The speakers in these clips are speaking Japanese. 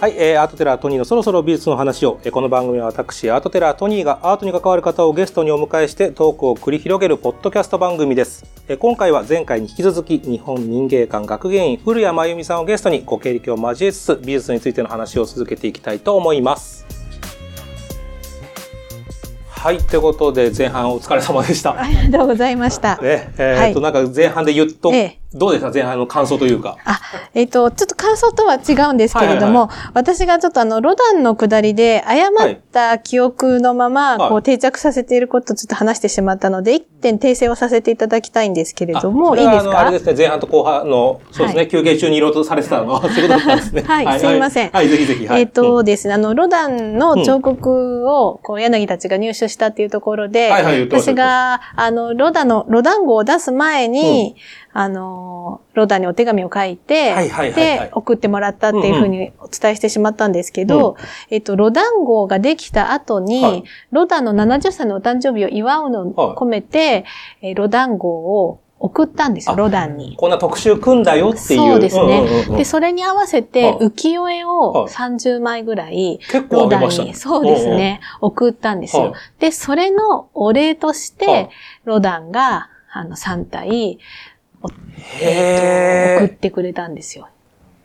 はい、えー、アートテラートニーのそろそろ美術の話を、えーこの番組は私、アートテラートニーがアートに関わる方をゲストにお迎えしてトークを繰り広げるポッドキャスト番組です。えー今回は前回に引き続き、日本民芸館学芸員古谷真由美さんをゲストにご経歴を交えつつ、美術についての話を続けていきたいと思います。はい、ということで前半お疲れ様でした。ありがとうございました。ね、えーっと、はなんか前半で言っと、ええどうですか？前半の感想というか。あ、えっ、と、ちょっと感想とは違うんですけれども、はい私がちょっとあの、ロダンの下りで誤った記憶のまま、はい。こう定着させていることをちょっと話してしまったので、一点訂正をさせていただきたいんですけれども、いいですか？あれですね、前半と後半の、そうですね、はい。休憩中にいろいろとされてたのは、そうい。うことだったんですね。はい。すいません。はい、ぜひぜひ。はい。えっ、とですね、あの、ロダンの彫刻を、こう、柳たちが入手したっていうところで、はいはい言ってました私が、あの、ロダの、ロダン号を出す前に、あの、ロダンにお手紙を書いて、はいはいはいはい。で、送ってもらったっていうふうにお伝えしてしまったんですけど、えっと、ロダン号ができた後に、はい。ロダンの70歳のお誕生日を祝うのを込めて、えーロダン号を送ったんですよ、あロダンに。こんな特集組んだよっていう。そうですね。んうんうんうん。で、それに合わせてはい。浮世絵をはい。30枚ぐらい、結構あロダンに、げましたね。そうですね、送ったんですよ。はい。で、それのお礼として、はい。ロダンが、あの、3体、へー。送ってくれたんですよ。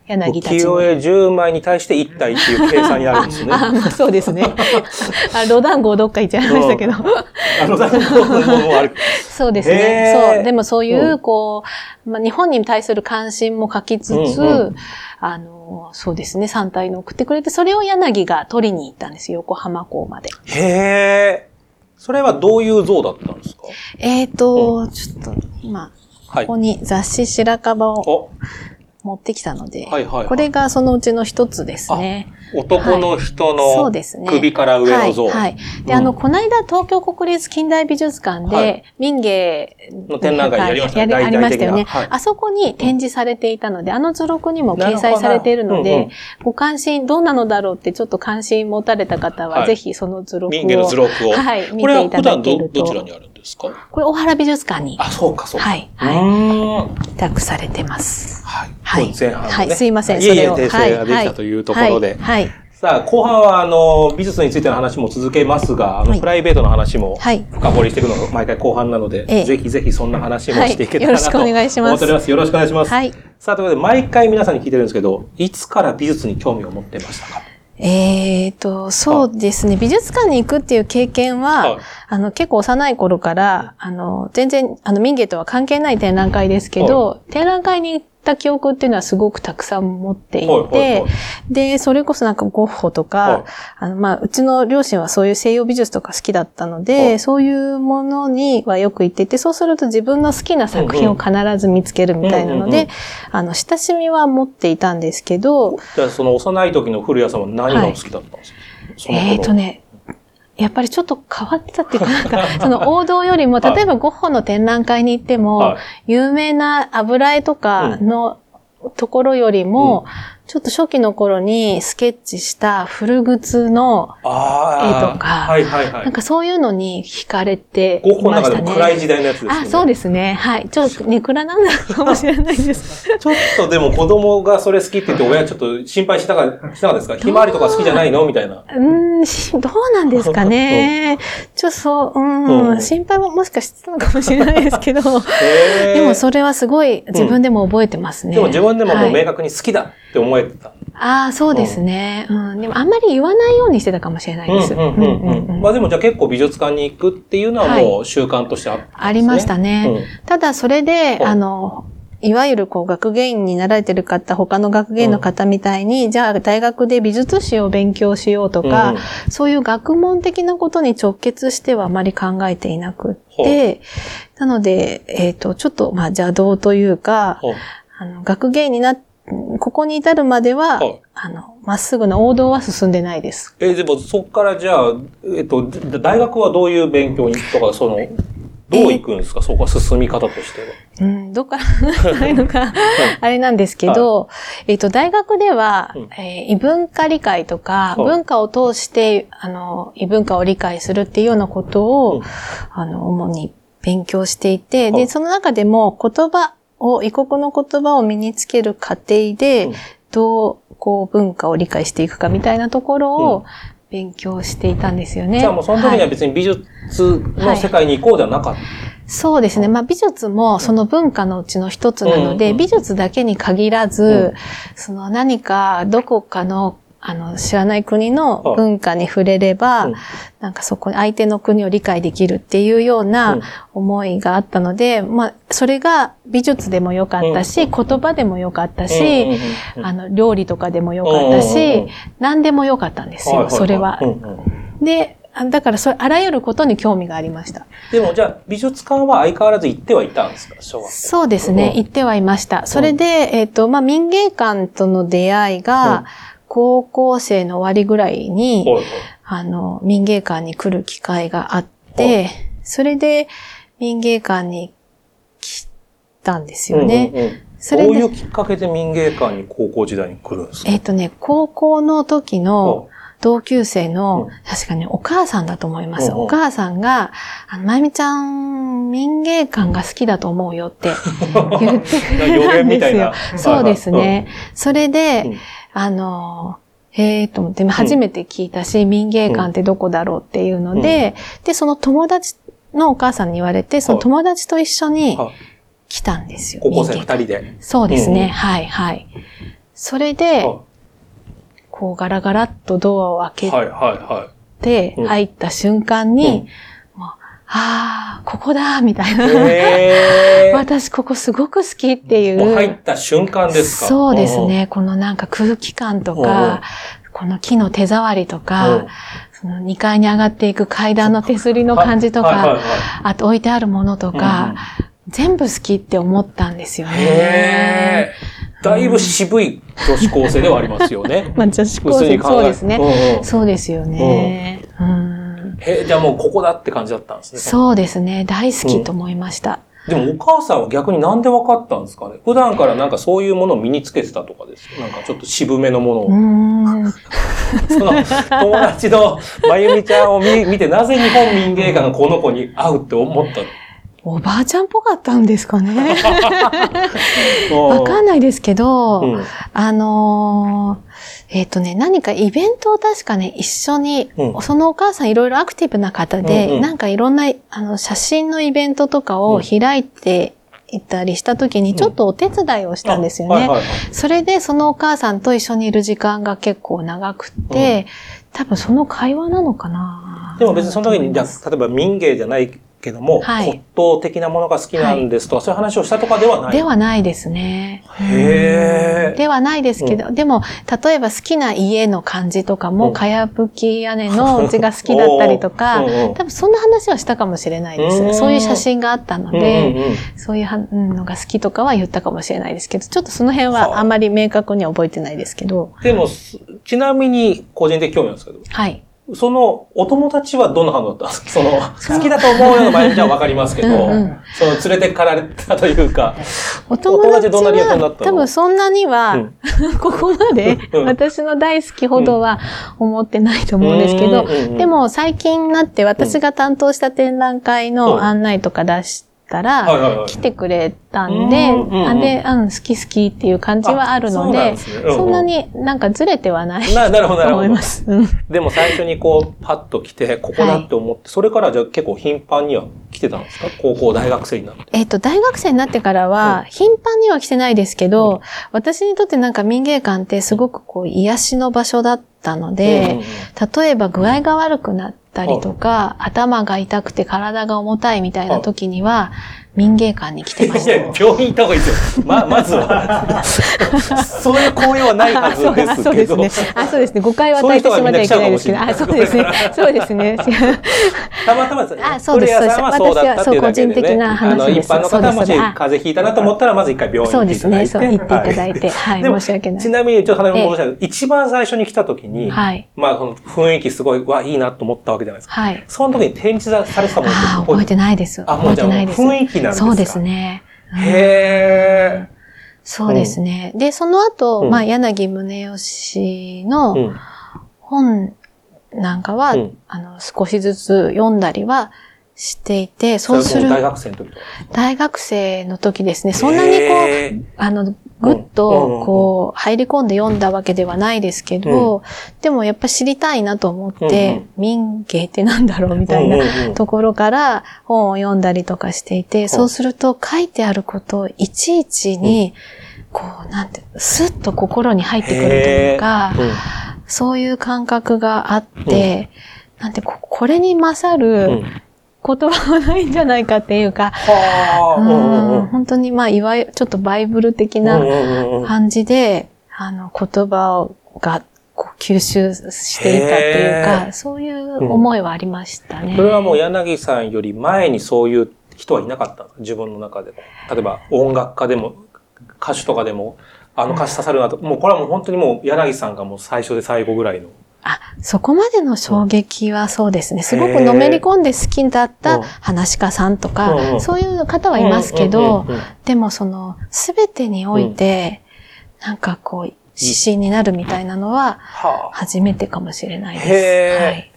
柳たちに。浮世絵10枚に対して1体っていう計算になるんですね。あ、まあそうですね。あロダン号どっか行っちゃいましたけど。あの、残酷なものもある。そうですへね。ーそう。でもそういうう、んこう、まあ、日本に対する関心も書きつつ、うんうあの、そうですね、3体の送ってくれて、それを柳が取りに行ったんですよ、横浜港まで。へー。それはどういう像だったんですか？えーと、ちょっと、今、はいここに雑誌白樺をお、持ってきたので、はいはいはい。これがそのうちの一つですね。男の人の。首から上の像。はい。はい。で、うんあの、この間、東京国立近代美術館で、はい民芸の展覧会やりましたねありましたよね、はいあそこに展示されていたので、あの図録にも掲載されているので、ご関心、どうなのだろうってちょっと関心持たれた方は、はいぜひその図録を。民芸の図録を。はい、見これていたは普段けると。どちらにあるんですか？これ、大原美術館にあ、そうか、そうか。はい、うはい。委託されてます。はい。はい前半のね。はいすいませんいえいえ、それを訂正ができたというところで。はい。はい。さあ、後半は、あの、美術についての話も続けますが、あの、はいプライベートの話もはい深掘りしていくのが毎回後半なので、ええぜひぜひそんな話もしていけたらなと、はいよろしくお願いします思っております。よろしくお願いします。はい。さあ、ということで、毎回皆さんに聞いてるんですけど、いつから美術に興味を持ってましたか？えーと、そうですね。美術館に行くっていう経験は、はいあの、結構幼い頃から、あの、全然、あの、民芸とは関係ない展覧会ですけど、展覧会に行った記憶っていうのはすごくたくさん持っていて、はいはいはい。で、それこそなんかゴッホとか、はい。あの、まあ、うちの両親はそういう西洋美術とか好きだったので、はい。そういうものにはよく行っていて、そうすると自分の好きな作品を必ず見つけるみたいなのでうんうんうん、あの、親しみは持っていたんですけど、じゃあ、その幼い時の古谷さんは何がお好きだったんですか、その頃えーとね、やっぱりちょっと変わってたっていうか、なんか、その王道よりも、はい。例えばゴッホの展覧会に行っても、はい。有名な油絵とかのところよりも、ちょっと初期の頃にスケッチした古靴の。絵とかはいはいはい。なんかそういうのに惹かれてゴッホの中でましたね。も暗い時代のやつですよね。あ、そうですね。はい。ちょっとネクラなんだかもしれないです。ちょっとでも子供がそれ好きって言って親ちょっと心配したか、したかですか？ひまわりとか好きじゃないの？みたいな。うーん、しどうなんですかね。ちょっとそう、うん、うん心配ももしかしてたのかもしれないですけど、でもそれはすごい自分でも覚えてますね。でも自分でももうはい明確に好きだって思えてた。ああ、そうですね、うん。でもあんまり言わないようにしてたかもしれないです。うんうんうんうん。まあでもじゃあ結構美術館に行くっていうのはもう習慣としてあったんですね。ありましたね。うんただそれで、うんあの、いわゆるこう学芸員になられてる方、他の学芸員の方みたいに、じゃあ大学で美術史を勉強しようとか、うんそういう学問的なことに直結してはあまり考えていなくって、なので、えっ、と、ちょっと、まあ邪道というか、はいあの、学芸員になっここに至るまでは、はい。あの、まっすぐな王道は進んでないです。えーでもそこからじゃあ、えっと、大学はどういう勉強にとか、その、どう行くんですか、そこは進み方としては。うん、どっから話したらい。いのか、あれなんですけど、えっ、と、大学では、うん。えー異文化理解とか、はい。文化を通して、あの、異文化を理解するっていうようなことを、うん。あの、主に勉強していて、はい。で、その中でも言葉を、異国の言葉を身につける過程で、うん。どう、こう文化を理解していくかみたいなところを勉強していたんですよね。じゃあもうその時には別に美術の世界に行こうではなかった。そうですね。まあ美術もその文化のうちの一つなので、うん。美術だけに限らず、その何かどこかのあの、知らない国の文化に触れれば、うん。なんかそこに相手の国を理解できるっていうよううん。な思いがあったので、まあ、それが美術でもよかったし、言葉でもよかったし、あの、料理とかでもよかったし、何でもよかったんですよ、それは。で、あだからそれ、あらゆることに興味がありました。でもじゃあ美術館は相変わらず行ってはいたんですか？小学生そうですね、うん。行ってはいました。それで、えっ、と、まあ、民芸館との出会いが、うん高校生の終わりぐらいに、はいはい。あの、民芸館に来る機会があっはて、それで民芸館に来たんですよね。うんうんうん。それでどういうきっかけで民芸館に高校時代に来るんですか？えっ、とね、高校の時の同級生の、うん確かにお母さんだと思います。お母さんが、あの、まゆみちゃん、民芸館が好きだと思うよって 言ってくれ予たんですよ。そうですね。それで、うんあの、へえと思って、初めて聞いたし、民芸館ってどこだろうっていうので、で、その友達のお母さんに言われて、その友達と一緒にはい来たんですよ。高校生二人で。そうですね。はい、はい。それで、はこうガラガラっとドアを開けいはいはてうん入った瞬間に、もう、ああ、ここだみたいな。私ここすごく好きっていう。もう入った瞬間ですか？そうです。ね。このなんか空気感とか、この木の手触りとうんか、その2階に上がっていく階段の手すりの感じとか、はいはいはいあと置いてあるものとか、全部好きって思ったんですよね。だいぶ渋い女子高生ではありますよね。まあ女子高生、そうですね。うんうんそうですよね。うんへーじゃあもうここだって感じだったんですね。そうですね。大好きと思いました。でもお母さんは逆になんで分かったんですかね？普段からなんかそういうものを身につけてたとかですなんかちょっと渋めのものを。その友達のまゆみちゃんを見見てなぜ日本民芸館がこの子に合うって思ったおばあちゃんっぽかったんですかね。のわかんないですけど、うん。あのーえっ、とね、何かイベントを確かね、一緒に、うん。そのお母さんいろいろアクティブな方で、うんうん。なんかいろんな、あの、写真のイベントとかを開いていたりした時に、ちょっとお手伝いをしたんですよね。それで、そのお母さんと一緒にいる時間が結構長くって、多分その会話なのかな。でも別にその時に、じゃ例えば民芸じゃないけども、はい。骨董的なものが好きなんですとか、そういう話をしたとかではない？ではないですね。へーではないですけど、でも、例えば好きな家の感じとかも、うん。かやぶき屋根のうちが好きだったりとか多分そんな話はしたかもしれないでうん。す。そういう写真があったのうんうんで、うん。そういうはうんのが好きとかは言ったかもしれないですけど、ちょっとその辺はあ。まり明確には覚えてないですけど、でも、すちなみに個人的興味なんですけど、はい。そのお友達はどんな反応だったんですか？その、好きだと思うようなまゆみちゃわかりますけど、うんうん。その連れてかられたというか、お友達どんなリアクションだったの？は多分そんなには、うん。ここまでうん。私の大好きほどは思ってないと思うんですけどうんうんうん、でも最近になって私が担当した展覧会うん。の案内とか出したはいら、はいはい。来てくれたんで、うんうんうんあで、うん、好き好きっていう感じはあるので、あそんですね。うんうん。そんなになんかずれてはないななるほど、なと思いま。す。うん。でも最初にこう、パッと来て、ここだって思って、それからじゃあ結構頻繁には来てたんですか？高校、大学生になって。えっ、と、大学生になってからは、頻繁には来てないですけど、私にとってなんか民芸館ってすごくこう、癒しの場所だったので、うんうんうん。例えば具合が悪くなったりとか、頭が痛くて体が重たいみたいな時には、民芸館に来てました。いや、病院行った方がいいですよ。ま、まずは。そういう行為はないはずですあそうけど。ですね。あ、そうですね。誤解を与えてしまってはいけないですけど。あ、そうですね。そうですね。たまたまですあそうですそうで、ね。私はそう個人的な話あの、です一般の方はもしそうですあ風邪ひいたなと思ったら、まず一回病院。行っていただいて。そう言っていただいて。はい。でも申し訳ないち。なみに、ちょっと話戻したけど、一番最初に来た時に、はい。まあ、この雰囲気すごい、わ、いいなと思ったわけじゃないですか。はい。その時に展示されてたもの覚えてないです。あもうじゃあ覚えてないです。雰囲気なんですか？そうですね。うんへそうですね。で、その後、うんまあ、柳宗義の。本なんかは、うんあの、少しずつ読んだりはしていて、そうする大学生の時。大学生の時ですね。そんなにこう、あの、ぐっと、こう、入り込んで読んだわけではないですけど、でもやっぱ知りたいなと思って、民芸ってなんだろうみたいなところから本を読んだりとかしていて、そうすると書いてあることをいちいちに、こう、なんて、スッと心に入ってくるというか、そういう感覚があって、なんてこ、これに勝る言葉はないんじゃないかっていうか、本当にまあ、いわゆるちょっとバイブル的な感じで、あの、言葉がこう吸収していたっていうか、そういう思いはありましたね。それはもう柳さんより前にそういう人はいなかった自分の中で。例えば音楽家でも、歌手とかでも、あの歌詞刺さるなと、もうこれはもう本当にもう柳さんがもう最初で最後ぐらいの。あ、そこまでの衝撃はそうですね。すごくのめり込んで好きだった話家さんとか、そういう方はいますけど、でもその、すべてにおいて、なんかこう、指針になるみたいなのは、初めてかもしれないです。はい。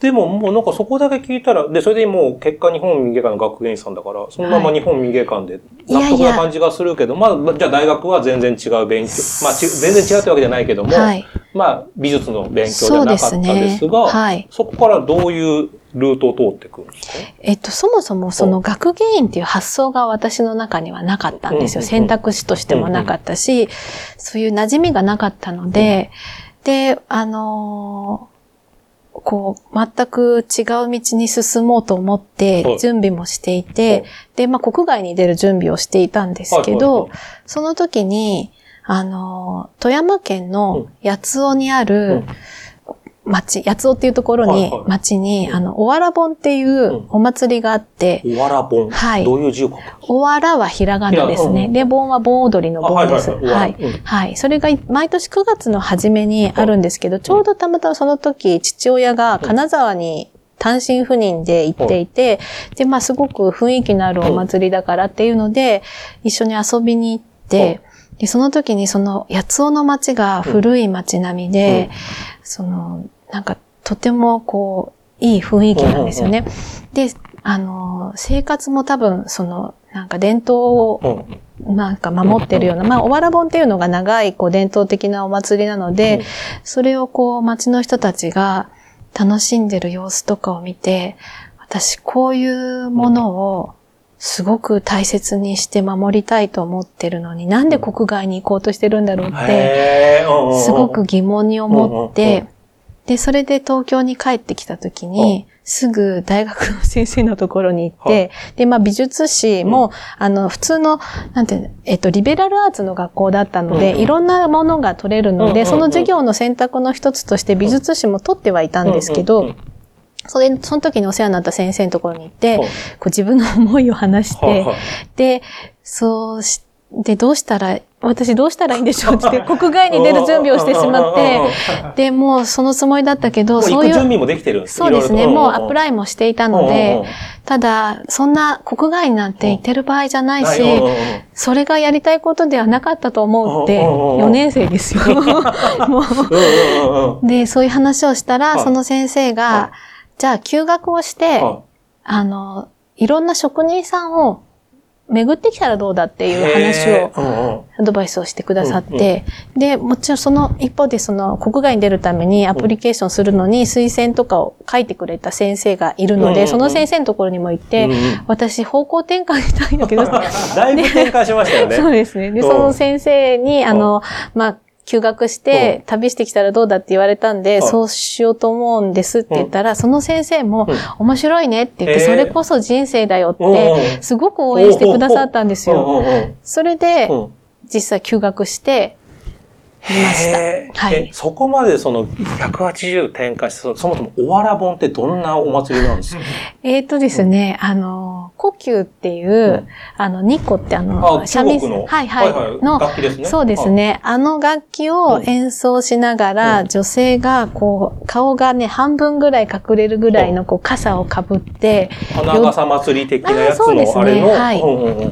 でももうなんかそこだけ聞いたら、で、それでもう結果日本民芸館の学芸員さんだから、そのまま日本民芸館で納得な感じがするけど、まあ、じゃあ大学は全然違う勉強、まあ全然違うってわけじゃないけども、はい、まあ美術の勉強じゃなかったですが、そ、ね。はい、そこからどういうルートを通ってくるんですか？えっと、そもそもその学芸員っていう発想が私の中にはなかったんですよ。選択肢としてもなかったし、そういう馴染みがなかったので、で、あのーこう、全く違う道に進もうと思って準備もしていて、で、まあ、国外に出る準備をしていたんですけど、その時に、あの、富山県の八尾にある、町、八尾っていうところに、町に、あの、おわら盆っていうお祭りがあって、おわら盆はい。どういう字を書くおわらはひらがなですね。で、盆は盆踊りの盆です。はい。はい。それが毎年9月の初めにあるんですけど、ちょうどたまたまその時、父親が金沢に単身赴任で行っていて、で、まあすごく雰囲気のあるお祭りだからっていうので、一緒に遊びに行って、で、その時にその八尾の町が古い町並みで、その、なんかとてもこう、いい雰囲気なんですよね。で、あの、生活も多分、その、なんか伝統を、なんか守ってるような、まあ、おわら盆っていうのが長い、こう、伝統的なお祭りなので、それをこう、街の人たちが楽しんでる様子とかを見て、私、こういうものを、すごく大切にして守りたいと思ってるのに、なんで国外に行こうとしてるんだろうって、すごく疑問に思って、で、それで東京に帰ってきた時に、すぐ大学の先生のところに行って、で、まあ美術史も、うん、あの、普通の、なんていうの、えっと、リベラルアーツの学校だったので、うん、いろんなものが取れるので、うん、その授業の選択の一つとして美術史も取ってはいたんですけど、それ、その時にお世話になった先生のところに行って、こう自分の思いを話して、で、そうしで、どうしたら、私どうしたらいいんでしょうって言って、国外に出る準備をしてしまって、で、もうそのつもりだったけど、そういう。準備もできてるそうですね。もうアプライもしていたので、ただ、そんな国外になんて行ってる場合じゃないし、それがやりたいことではなかったと思うって、4年生ですよ。で、そういう話をしたら、その先生が、じゃあ休学をして、あの、いろんな職人さんを巡ってきたらどうだっていう話を、アドバイスをしてくださって、で、もちろんその一方でその国外に出るためにアプリケーションするのに推薦とかを書いてくれた先生がいるので、その先生のところにも行って、私方向転換したいんだけど、だいぶ転換しましたよね。そうですね。で、その先生に、あの、まあ、休学して旅してきたらどうだって言われたんで、そうしようと思うんですって言ったら、その先生も、面白いねって言って、それこそ人生だよって、すごく応援してくださったんですよ。それで、実際休学して、見ました。はい。そこまでその180展開して、そもそもおわら盆ってどんなお祭りなんですか？えっとですね、あの、呼吸っていう、あの、ニコってあの、三味線、はいはい、の、楽器ですね。そうですね。あの楽器を演奏しながら、女性がこう、顔がね、半分ぐらい隠れるぐらいのこう、傘をかぶって、花笠祭り的なやつのあれの、はい。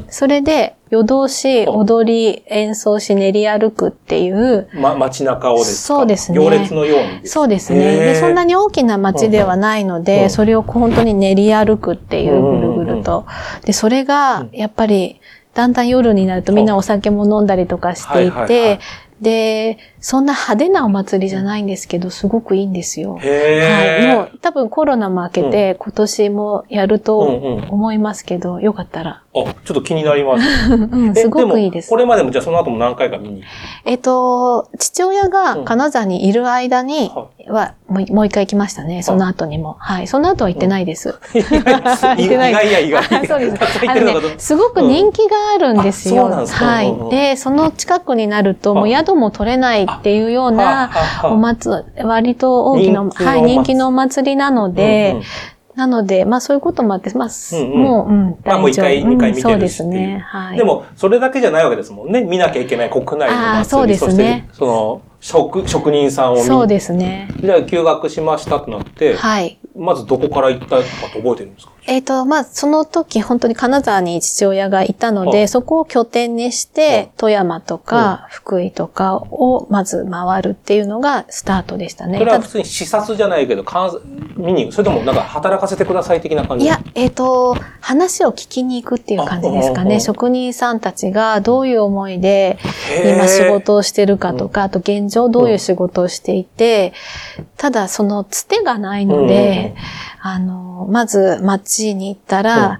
それで、夜通し、踊り、演奏し、練り歩くっていう。ま、街中をですか？そうですね。行列のようにそうですね。で、そんなに大きな街ではないので、それを本当に練り歩くっていう、ぐるぐると。で、それが、やっぱり、だんだん夜になるとみんなお酒も飲んだりとかしていて、で、そんな派手なお祭りじゃないんですけど、すごくいいんですよ。へはい。もう多分コロナも明けて、今年もやると思いますけど、よかったら。あ、ちょっと気になります。うん、すごくいいです。これまでもじゃあその後も何回か見に？えっと、父親が金沢にいる間には、もうもう一回行きましたね。その後にも。はい。その後は行ってないです。行ってない。意外や意外。そうです。あのね、すごく人気があるんですよ。はい。で、その近くになると、もう宿も取れないっていうようなお祭り、割と大きな、はい、人気のお祭りなので、なので、まあそういうこともあって、まあ、うんうん、もう、うん、まあもう一回、二、回見てるそうですね。はい。でも、それだけじゃないわけですもんね。見なきゃいけない国内の祭り。あそうですね。その、職、職人さんを見そうですね。じゃあ休学しましたとなって、はい。まずどこから行ったかと覚えてるんですか？えっ、ー、と、まあ、その時本当に金沢に父親がいたので、そこを拠点にして、富山とか福井とかをまず回るっていうのがスタートでしたね。それは普通に視察じゃないけど、見にそれともなんか働かせてください的な感じ？いや、えっ、ー、と、話を聞きに行くっていう感じですかね。職人さんたちがどういう思いで今仕事をしてるかとか、あと現状どういう仕事をしていて、ただそのつてがないので、あの、まず街に行ったら、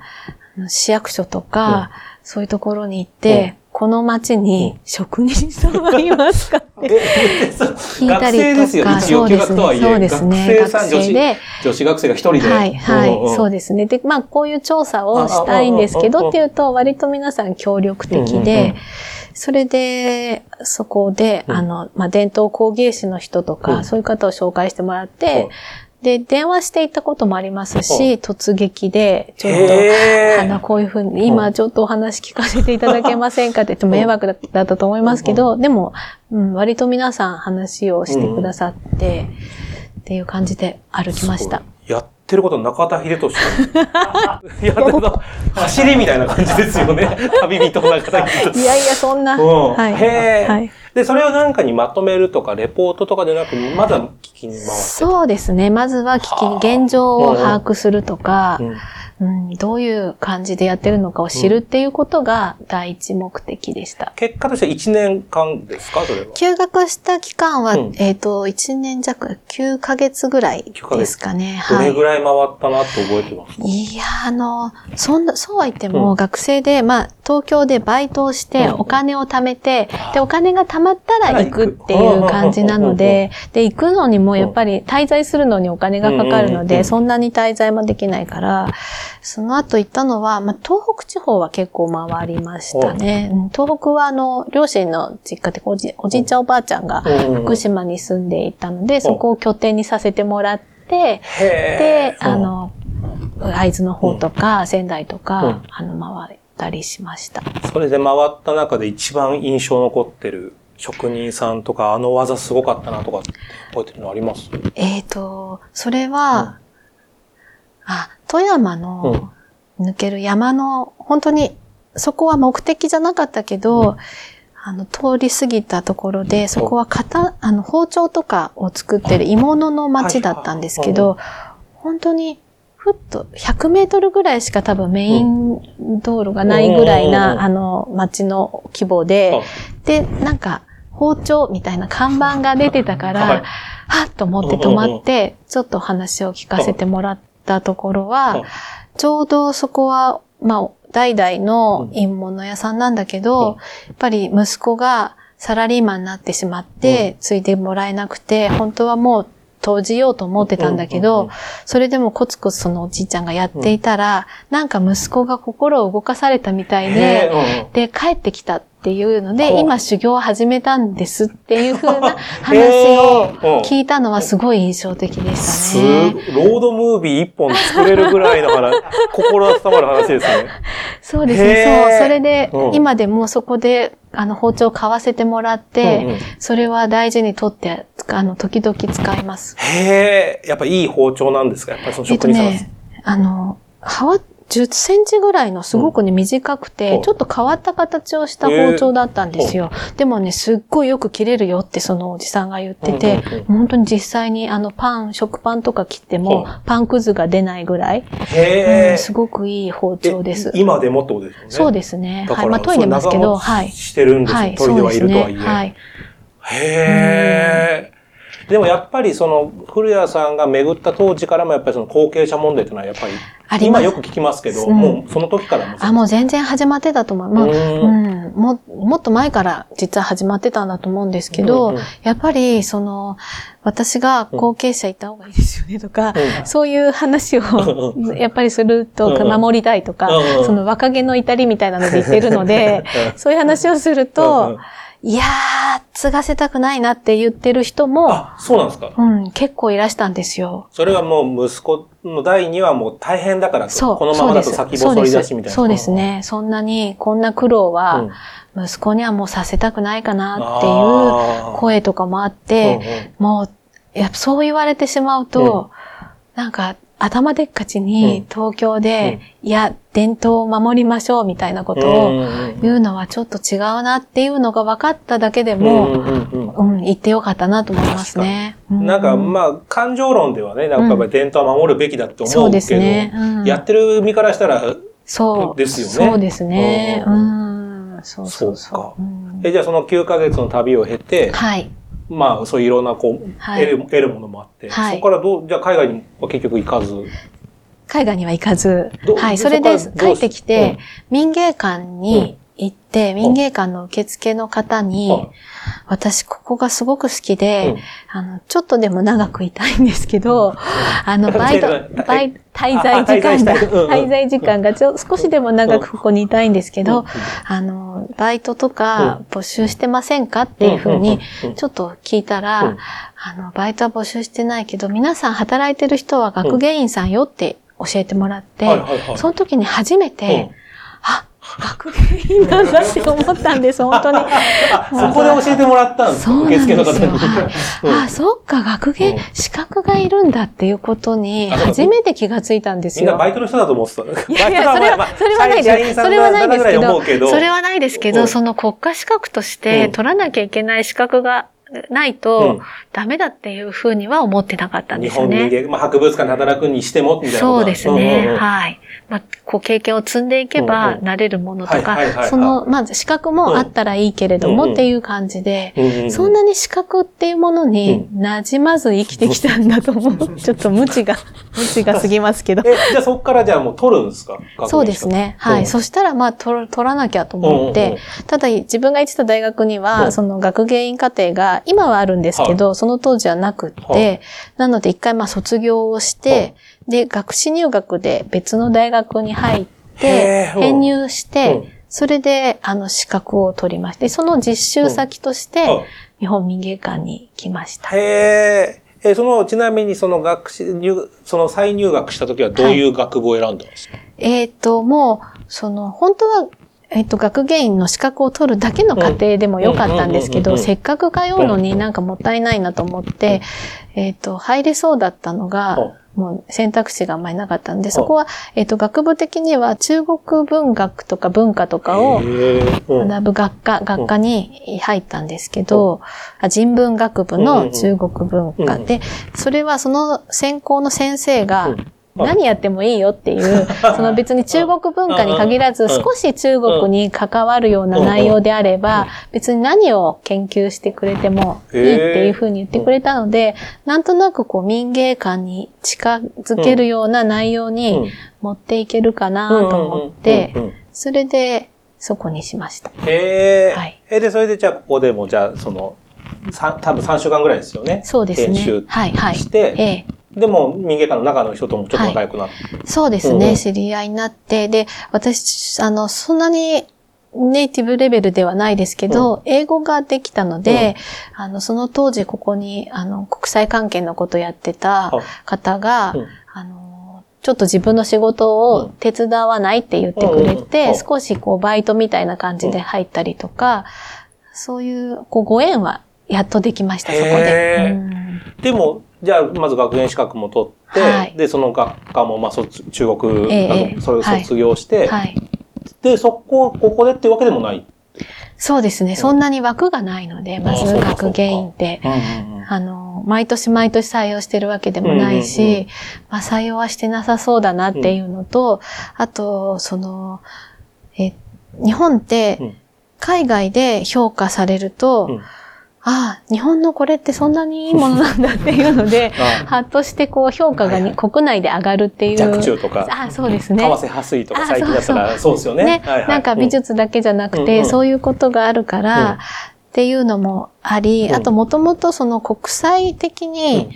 市役所とか、そういうところに行って、この町に職人さんはいますかって 聞いたりとか、そうですね。そうですね。学生で。女子学生が一人で。はい、はい、そうですね。で、まあ、こういう調査をしたいんですけどっていうと、割と皆さん協力的で、それで、そこで、あの、まあ、伝統工芸士の人とか、そういう方を紹介してもらって、で、電話していったこともありますし、突撃で、ちょっと、あの、こういうふうに、今ちょっとお話聞かせていただけませんかって 言って迷惑だったと思いますけど、でも、うん、割と皆さん話をしてくださって、っていう感じで歩きました。やってること中田秀俊。いや、走りみたいな感じですよね。旅人中田秀俊。いやいや、そんな。はい。へはいで、それを何かにまとめるとか、レポートとかでなく、まずは聞きに回ってそうですね。まずは聞きに、現状を把握するとか、うんうん、どういう感じでやってるのかを知るっていうことが第一目的でした。結果として1年間ですか？それは。休学した期間は、うん、えっ、ー、と、1年弱、9ヶ月ぐらいですかね。どれぐらい回ったなって覚えてますか、はい、いや、あの、そんな、そうは言っても、学生で、まあ、東京でバイトをして、お金を貯めて、で、お金が貯まったら行く。っていう感じなので、で、行くのにもやっぱり滞在するのにお金がかかるので、そんなに滞在もできないから、その後行ったのは、まあ、東北地方は結構回りましたね。東北はあの、両親の実家でおじおじいちゃんおばあちゃんが福島に住んでいたので、そこを拠点にさせてもらって、で、あの、会津の方とか仙台とか、あの、回ったりしました。それで回った中で一番印象残ってる職人さんとか、あの技すごかったなとか、覚えてるのあります？えっ、と、それは、あ、富山の抜ける山の、本当に、そこは目的じゃなかったけど、うん、あの、通り過ぎたところで、そこは型、あの、包丁とかを作ってる鋳物の町だったんですけど、本当に、ふっと100メートルぐらいしか多分メイン道路がないぐらいな、あの、町の規模で、で、なんか、包丁みたいな看板が出てたから、はっと思って止まって、ちょっと話を聞かせてもらって、ったところは、ちょうどそこは、まあ、代々の印物屋さんなんだけど、やっぱり息子がサラリーマンになってしまって、継いでもらえなくて、本当はもう投じようと思ってたんだけど、それでもコツコツそのおじいちゃんがやっていたら、なんか息子が心を動かされたみたいで、で、帰ってきた。っていうので、今修行を始めたんですっていう風な 話を聞いたのはすごい印象的でしたね。ロードムービー一本作れるぐらいの話、心伝わる話ですね。そうですね、そう。それで、今でもそこで、あの、包丁を買わせてもらって、それは大事にとって、あの、時々使います。へえ、やっぱいい包丁なんですか？やっぱりその職人さん、えっとね、あの、はわ、10センチぐらいのすごくね、短くて、ちょっと変わった形をした包丁だったんですよ。でもね、すっごいよく切れるよってそのおじさんが言ってて、本当に実際にあのパン、食パンとか切っても、パンくずが出ないぐらい、うん、すごくいい包丁です。今でもってことですよね。そうですね。はい。まあ、研いでますけど、はい。してるんですよ。はい、研いではいるとはいえ。はい。へえ。でもやっぱりその古谷さんが巡った当時からもやっぱりその後継者問題というのはやっぱり今よく聞きますけど、うん、もうその時からもあ、もう全然始まってたと思う。まあ、うん、も、もっと前から実は始まってたんだと思うんですけど、うんうん、やっぱりその、私が後継者いた方がいいですよねとか、うん、そういう話を やっぱりすると守りたいとか、その若気の至りみたいなので言ってるので、そういう話をすると、いやー、継がせたくないなって言ってる人も、あ、そうなんですかうん、結構いらしたんですよ。それはもう息子の代にはもう大変だからそう。このままだと先細り出しみたいな。そうですね。そんなに、こんな苦労は、息子にはもうさせたくないかなっていう声とかもあって、もう、やっぱそう言われてしまうと、なんか、頭でっかちに東京で、いや、伝統を守りましょうみたいなことを言うのはちょっと違うなっていうのが分かっただけでも、うん、言ってよかったなと思いますね。なんかまあ、感情論ではね、なんか伝統は守るべきだって思うけど、そうですね、やってる身からしたら、そう。ですよね。そうですね。うん。そうそうそう。え、じゃあその9ヶ月の旅を経て、はい。まあ、そういういろんな、こう、はい、得る、得るものもあって、はい、そこからどう、じゃあ海外には結局行かず？海外には行かず、はい、それで帰ってきて、民芸館に行って、民芸館の受付の方に、私ここがすごく好きで、あの、ちょっとでも長くいたいんですけど、あの、バイト、バイ、滞在時間が、滞在時間。がちょ少しでも長くここにいたいんですけど、あの、バイトとか募集してませんかっていうふうに、ちょっと聞いたら、あの、バイトは募集してないけど、皆さん働いてる人は学芸員さんよって教えてもらって、その時に初めて、あ、学芸員なんだって思ったんです、本当に。そこで教えてもらったんですか？受付の方に。あ、そっか、学芸、資格がいるんだっていうことに、初めて気がついたんですよ。みんなバイトの人だと思ってた。いやいや、それは、それはないです。それはないですけど、それはないですけど、その国家資格として取らなきゃいけない資格がないと、ダメだっていうふうには思ってなかったんですよね。日本人間、まあ、博物館で働くにしても、みたいなそうですね。はい。まあ、こう経験を積んでいけばなれるものとか、その、まず資格もあったらいいけれどもっていう感じで、そんなに資格っていうものに馴染まず生きてきたんだと思う。ちょっと無知が、無知が過ぎますけど。え、じゃあそこからじゃあもう取るんですか？そうですね。はい。そしたらまあ取取らなきゃと思って、ただ自分が行ってた大学には、その学芸員課程が今はあるんですけど、その当時はなくって、なので一回まあ卒業をして、で、学士入学で別の大学に入って、編入して、それで、あの、資格を取りまして、その実習先として、日本民芸館に来ました。へえ。その、ちなみにその学士、入、その再入学した時はどういう学部を選んだんですか、はい、えっ、ー、と、もう、その、本当は、えっと、学芸員の資格を取るだけの過程でもよかったんですけど、せっかく通うのになんかもったいないなと思って、えっと、入れそうだったのが、もう選択肢があんまりなかったんで、そこは、えっ、と、学部的には中国文学とか文化とかを学ぶ学科、学科に入ったんですけど、人文学部の中国文化で、それはその専攻の先生が、何やってもいいよっていう、その別に中国文化に限らず少し中国に関わるような内容であれば、別に何を研究してくれてもいいっていうふうに言ってくれたので、なんとなくこう民芸館に近づけるような内容に持っていけるかなと思って、それでそこにしました。へえ。はい。え、で、それでじゃあここでもじゃあその、多分3週間ぐらいですよね。そうですね。研修はい、はい。して、ええ。でも、民芸館の中の人ともちょっと仲良くなって、はい、そうですね、うん、知り合いになって、で、私、あの、そんなにネイティブレベルではないですけど、うん、英語ができたので、うん、あの、その当時ここに、あの、国際関係のことやってた方が、あの、ちょっと自分の仕事を手伝わないって言ってくれて、少しこうバイトみたいな感じで入ったりとか、そういうこうご縁はやっとできました、そこで。でも、じゃあ、まず学園資格も取っ、はい、で、その学科も、まあ、卒中国、ええ、それを卒業して、はい、で、そこ、ここでっていうわけでもない。そうですね。そんなに枠がないので、まず学芸員って、あの、毎年毎年採用してるわけでもないし、まあ採用はしてなさそうだなっていうのと、あと、その、え、日本って、海外で評価されると、ああ、日本のこれってそんなにいいものなんだっていうので、はっとしてこう評価が、国内で上がるっていう。弱中とか。あそうですね。為替破水とか最近だったらそうですよね。ね、はいはい、なんか美術だけじゃなくて、うん、そういうことがあるから、うん、っていうのもあり、あともともとその国際的に、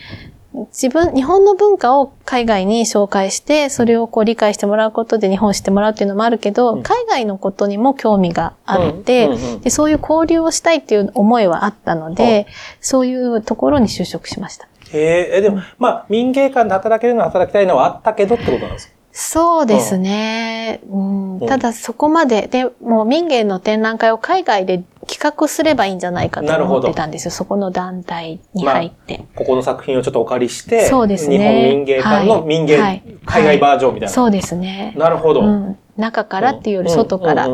自分、日本の文化を海外に紹介して、それをこう理解してもらうことで日本を知ってもらうっていうのもあるけど、うん、海外のことにも興味があって、うんうんうん、で、そういう交流をしたいっていう思いはあったので、そういうところに就職しました。へえ、でも、まあ、民芸館で働けるのは働きたいのはあったけどってことなんですか？そうですね。うん、ただそこまで、で、もう民芸の展覧会を海外で企画すればいいんじゃないかと思ってたんですよ。そこの団体に入って、まあ、ここの作品をちょっとお借りして、そうですね。日本民芸館の民芸、はい、海外バージョンみたいな、はい、そうですね。なるほど、うん。中からっていうより外から。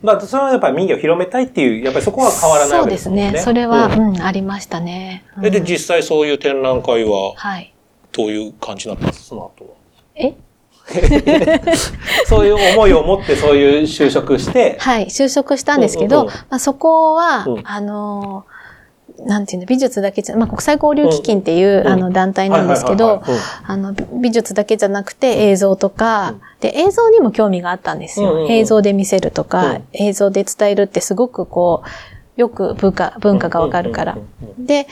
まあ、それはやっぱり民芸を広めたいっていう、やっぱりそこは変わらないわけですね。そうですね。それは、うん、うん、ありましたね。うん、で、実際そういう展覧会は、はい。どういう感じになったんですか、その後は。え？そういう思いを持ってそういう就職して。はい、就職したんですけど、まあ、そこは、うん、あの、なんていうの、美術だけじゃ、まあ、国際交流基金っていう、うん、あの団体なんですけど、あの、美術だけじゃなくて映像とか、で、映像にも興味があったんですよ。うんうんうん、映像で見せるとか、映像で伝えるってすごくこう、よく文化、文化がわかるから。で、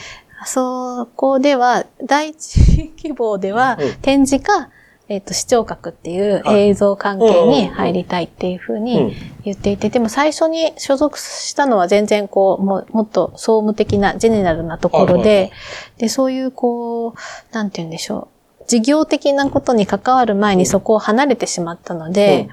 そこでは、第一希望では、展示か、えっ、ー、と、視聴覚っていう映像関係に入りたいっていうふうに言っていて、でも最初に所属したのは全然こう、ももっと総務的な、ジェネラルなところで、で、そういうこう、なんて言うんでしょう。事業的なことに関わる前にそこを離れてしまったので、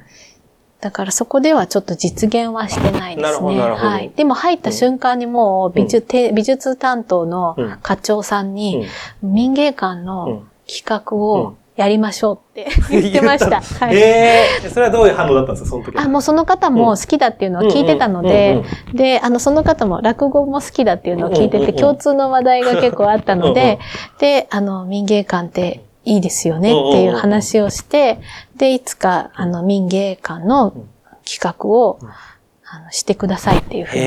だからそこではちょっと実現はしてないですね。はい。でも入った瞬間にもう美術、うん、美術担当の課長さんに、民芸館の企画をやりましょうって 言ってました。はい、ええー、それはどういう反応だったんですか、その時あ、もうその方も好きだっていうのは聞いてたので、で、あの、その方も落語も好きだっていうのを聞いてて、共通の話題が結構あったので、で、あの、民芸館っていいですよねっていう話をして、で、いつか、あの、民芸館の企画を、あの、してくださいっていうふうに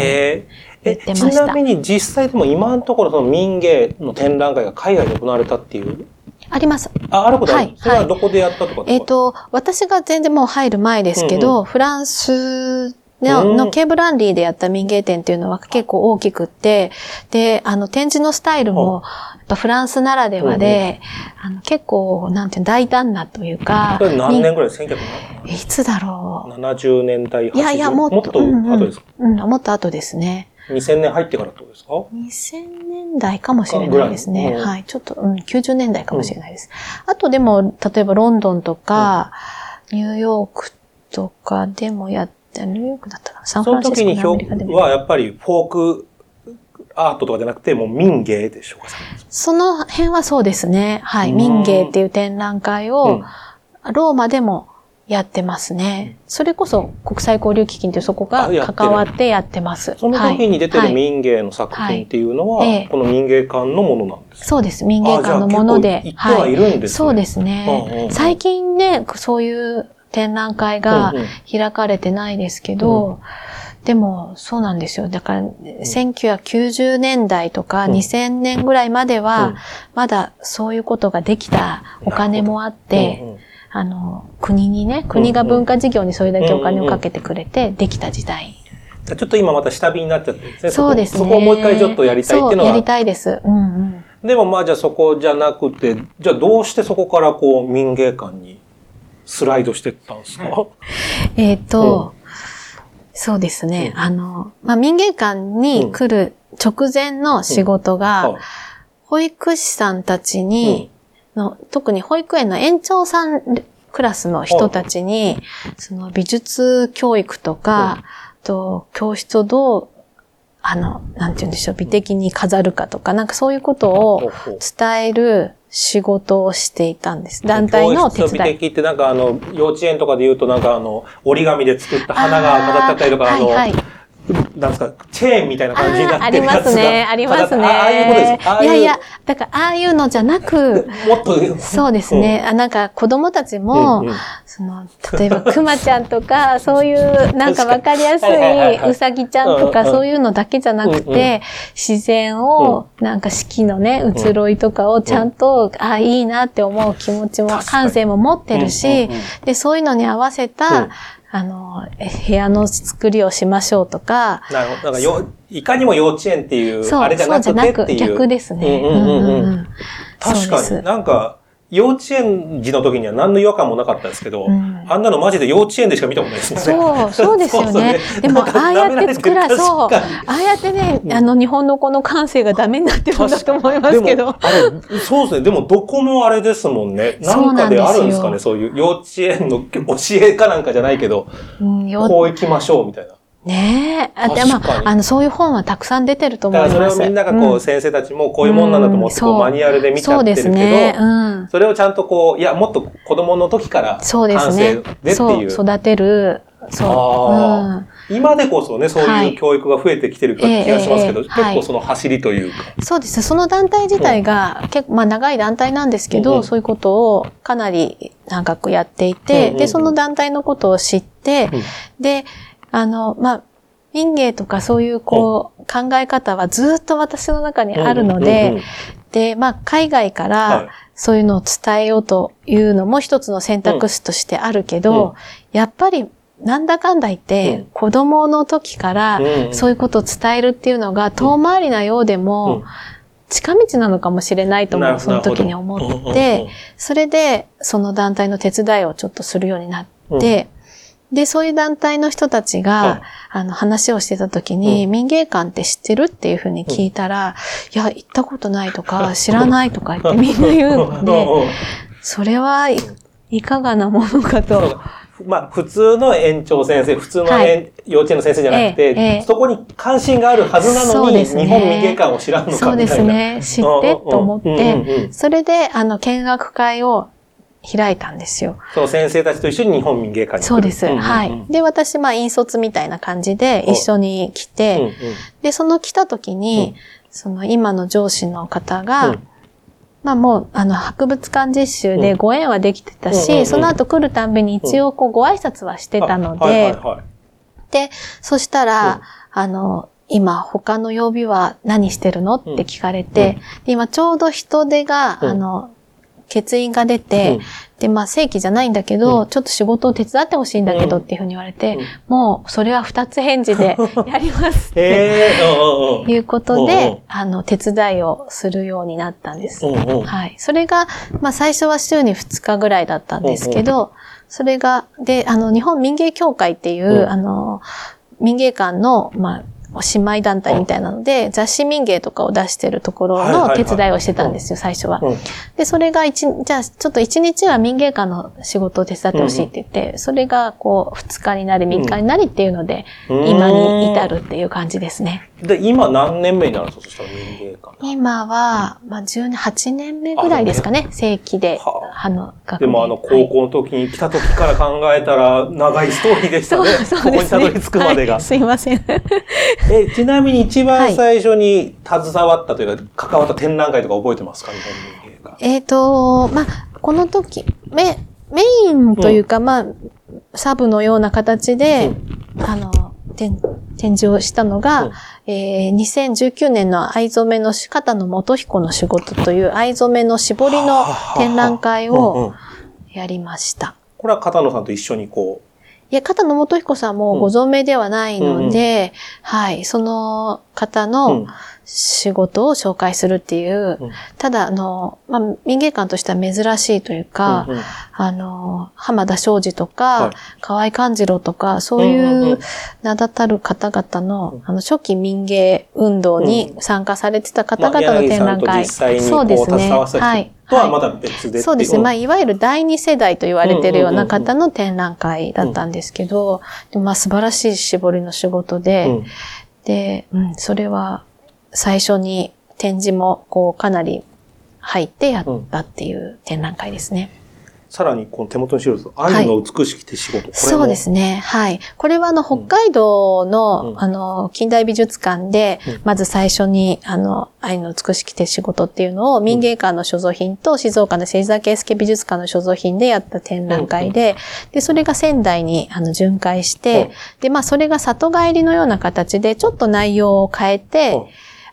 言ってました。ちなみに実際でも今のところその民芸の展覧会が海外で行われたっていうあります。あ、あることはい。それはどこでやったとかえっ、ー、と、私が全然もう入る前ですけど、うんうん、フランスののケーブランリーでやった民芸店っていうのは結構大きくって、で、あの、展示のスタイルも、やっぱフランスならではで、あの結構、なんていう大胆なというか。何年ぐらい ?1900 いつだろう。70年代、80いやいや、もっと、もっと？後ですか、うん、うん、もっと後ですね。2000年入ってからってことですか ?2000 年代かもしれないですね。はい。ちょっと、うん、90年代かもしれないです。うん、あとでも、例えばロンドンとか、うん、ニューヨークとかでもやって、ニューヨークだったかな？サンフランシスコのアメリカでも。はやっぱりフォークアートとかじゃなくて、もう民芸でしょうか？その辺はそうですね。はい。民芸っていう展覧会を、ローマでもやってますね。それこそ国際交流基金ってそこが関わってやってます。その時に出てる民芸の作品っていうのは、はいはい、この民芸館のものなんですか、そうです。民芸館のもので。はいるんですね。そうですね。最近ね、そういう展覧会が開かれてないですけど、うんうんでも、そうなんですよ。だから、1990年代とか2000年ぐらいまでは、まだそういうことができたお金もあって、あの、国にね、国が文化事業にそれだけお金をかけてくれて、できた時代。ちょっと今また下火になっちゃってるんですね。そうですね。そこをもう一回ちょっとやりたいっていうのは。やりたいです。うんうん。でもまあじゃあそこじゃなくて、じゃあどうしてそこからこう民芸館にスライドしてったんですか？えっと、うん、そうですね。うん、あの、まあ民芸館に来る直前の仕事が、保育士さんたちに、の、特に保育園の園長さんクラスの人たちに、その美術教育とか、と教室をどう、あの、なんて言うんでしょう、美的に飾るかとか、なんかそういうことを伝える仕事をしていたんです。団体の手伝い。美的ってなんかあの、幼稚園とかで言うとなんかあの、折り紙で作った花が飾ってあったりとか、あの、はい。はいなんですか、チェーンみたいな感じになってるやつが。ありますね、ありますね。ああいうことです。いやいや、だからああいうのじゃなく、もっと、そうですね。あなんか子供たちも、その、例えばクマちゃんとか、そういうなんかわかりやすいウサギちゃんとか、そういうのだけじゃなくて、自然を、なんか四季のね、移ろいとかをちゃんと、ああ、いいなって思う気持ちも、感性も持ってるし、で、そういうのに合わせた、あの、部屋の作りをしましょうとか。なるほど。なんかよ、いかにも幼稚園っていう、あれじゃなくてっていう。逆ですね。確かに。なんか、幼稚園児の時には何の違和感もなかったですけど、うん、あんなのマジで幼稚園でしか見たことないですもんね。そう、そうですよね。でも、ああやって作ら、そう、ああやってね、あの、日本のこの感性がダメになってるんだと思いますけど。あれ、そうですね。でも、どこもあれですもんね。なんかであるんですかね、そういう幼稚園の教えかなんかじゃないけど、うん、こう行きましょうみたいな。ねえ。でも、あの、そういう本はたくさん出てると思います。それをみんながこう、うん、先生たちもこういうもんなんだと思って、こう、マニュアルで見ちゃってるけど、ねうん、それをちゃんとこう、いや、もっと子供の時から、そうですね。でっていう。そう、育てる。そう。うん、今でこそね、そういう教育が増えてきてる気がしますけど、はい、結構その走りというか、はい。そうです。その団体自体が、結構、まあ長い団体なんですけど、うん、そういうことをかなり長くやっていて、で、その団体のことを知って、で、あの、まあ、民芸とかそういうこう、考え方はずっと私の中にあるので、で、まあ、海外からそういうのを伝えようというのも一つの選択肢としてあるけど、やっぱりなんだかんだ言って、子供の時からそういうことを伝えるっていうのが遠回りなようでも、近道なのかもしれないと思う、その時に思って、それでその団体の手伝いをちょっとするようになって、で、そういう団体の人たちが、あの、話をしてた時に、民芸館って知ってるっていうふうに聞いたら、いや、行ったことないとか、知らないとか言ってみんな言うので、それはいかがなものかと。まあ、普通の園長先生、普通の、はい、幼稚園の先生じゃなくて、ええ、そこに関心があるはずなのに、ね、日本民芸館を知らんのかみたいな。そうですね。知ってと思って、それで、あの、見学会を開いたんですよ。その先生たちと一緒に日本民芸館にそうです。うんうんうん、はい。で、私、まあ、引率みたいな感じで一緒に来て、うんうん、で、その来た時に、うん、その今の上司の方が、うん、まあもう、あの、博物館実習でご縁はできてたし、うんうんうん、その後来るたんびに一応こうご挨拶はしてたので、はいはいはい、で、そしたら、あの、今他の曜日は何してるの？って聞かれて、今ちょうど人手が、あの、欠員が出て、うん、で、まあ正規じゃないんだけど、うん、ちょっと仕事を手伝ってほしいんだけどっていうふうに言われて、うん、もうそれは二つ返事でやりますって、いうことで、あの、手伝いをするようになったんです。はい。それが、まあ最初は週に二日ぐらいだったんですけど、それが、で、あの、日本民芸協会っていう、あの、民芸館の、まあ、姉妹団体みたいなので、雑誌民芸とかを出してるところの手伝いをしてたんですよ、最初は。で、それが一、じゃあちょっと一日は民芸館の仕事を手伝ってほしいって言って、それがこう、二日になり、三日になりっていうので、今に至るっていう感じですね。で、今何年目になるんですか？そしたら民芸館。今は、まあ、1 8年目ぐらいですかね、正規で、あ。の、学でもあの、高校の時に来た時から考えたら、長いストーリーでしたね。そうここにたどり着くまでが。すいません。え、ちなみに一番最初に携わったというか、関わった展覧会とか覚えてますか？日本民芸館。えっ、と、まあ、この時、メ、メインというか、うん、まあ、サブのような形で、うん、あの、展展示をしたのが、う。ん、えー、2019年の藍染めの肩の元彦の仕事という藍染めの絞りの展覧会をやりました。これは片野さんと一緒にこう？いや、片野元彦さんもご存命ではないので、はい、その方の仕事を紹介するっていう、うん、ただ、あの、まあ、民芸館としては珍しいというか、うんうん、あの、浜田昌司とか、はい、河合勘次郎とか、そういう名だたる方々の、うん、あの、初期民芸運動に参加されてた方々の展覧会。まあ、そうですね。はい。とはまだ別で、そうですね。まあ、いわゆる第二世代と言われてるような方の展覧会だったんですけど、でまあ、素晴らしい絞りの仕事で、うん、で、うん、それは最初に展示も、こう、かなり入ってやったっていう展覧会ですね。さらに、この手元に資料です。愛の美しき手仕事、はい、そうですね。はい。これは、あの、北海道の、うん、あの、近代美術館で、うん、まず最初に、あの、愛の美しき手仕事っていうのを、民芸館の所蔵品と、静岡の芹沢圭介美術館の所蔵品でやった展覧会で、で、それが仙台に、あの、巡回して、で、まあ、それが里帰りのような形で、ちょっと内容を変えて、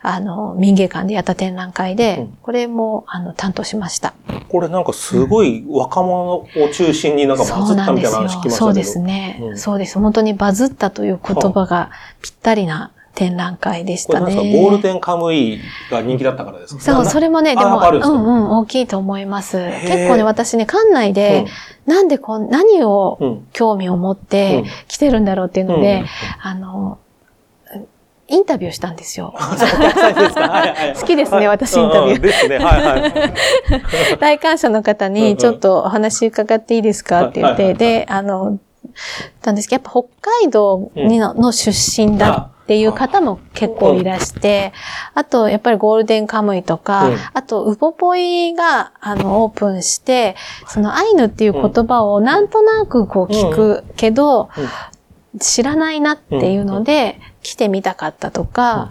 あの、民芸館でやった展覧会で、これも、あの、担当しました。これなんかすごい若者を中心になんかバズったみたいな話聞きましたけど。そうですね、うん、そうです。本当にバズったという言葉がぴったりな展覧会でしたね。ゴールデンカムイが人気だったからですか？そう、それもね、でも、うんうん、大きいと思います。結構ね、私ね、館内で、うん、なんでこう、何を興味を持って来てるんだろうっていうので、うん、あの、インタビューしたんですよ。好きですね、私インタビュー。ですね、はいはい。来館者の方に、ちょっとお話伺っていいですか？って言って、で、あの、たんですけど、やっぱ北海道にの,、の出身だっていう方も結構いらして、あと、やっぱりゴールデンカムイとか、あと、ウポポイが、あの、オープンして、そのアイヌっていう言葉をなんとなくこう聞くけど、知らないなっていうので、来てみたかったとか、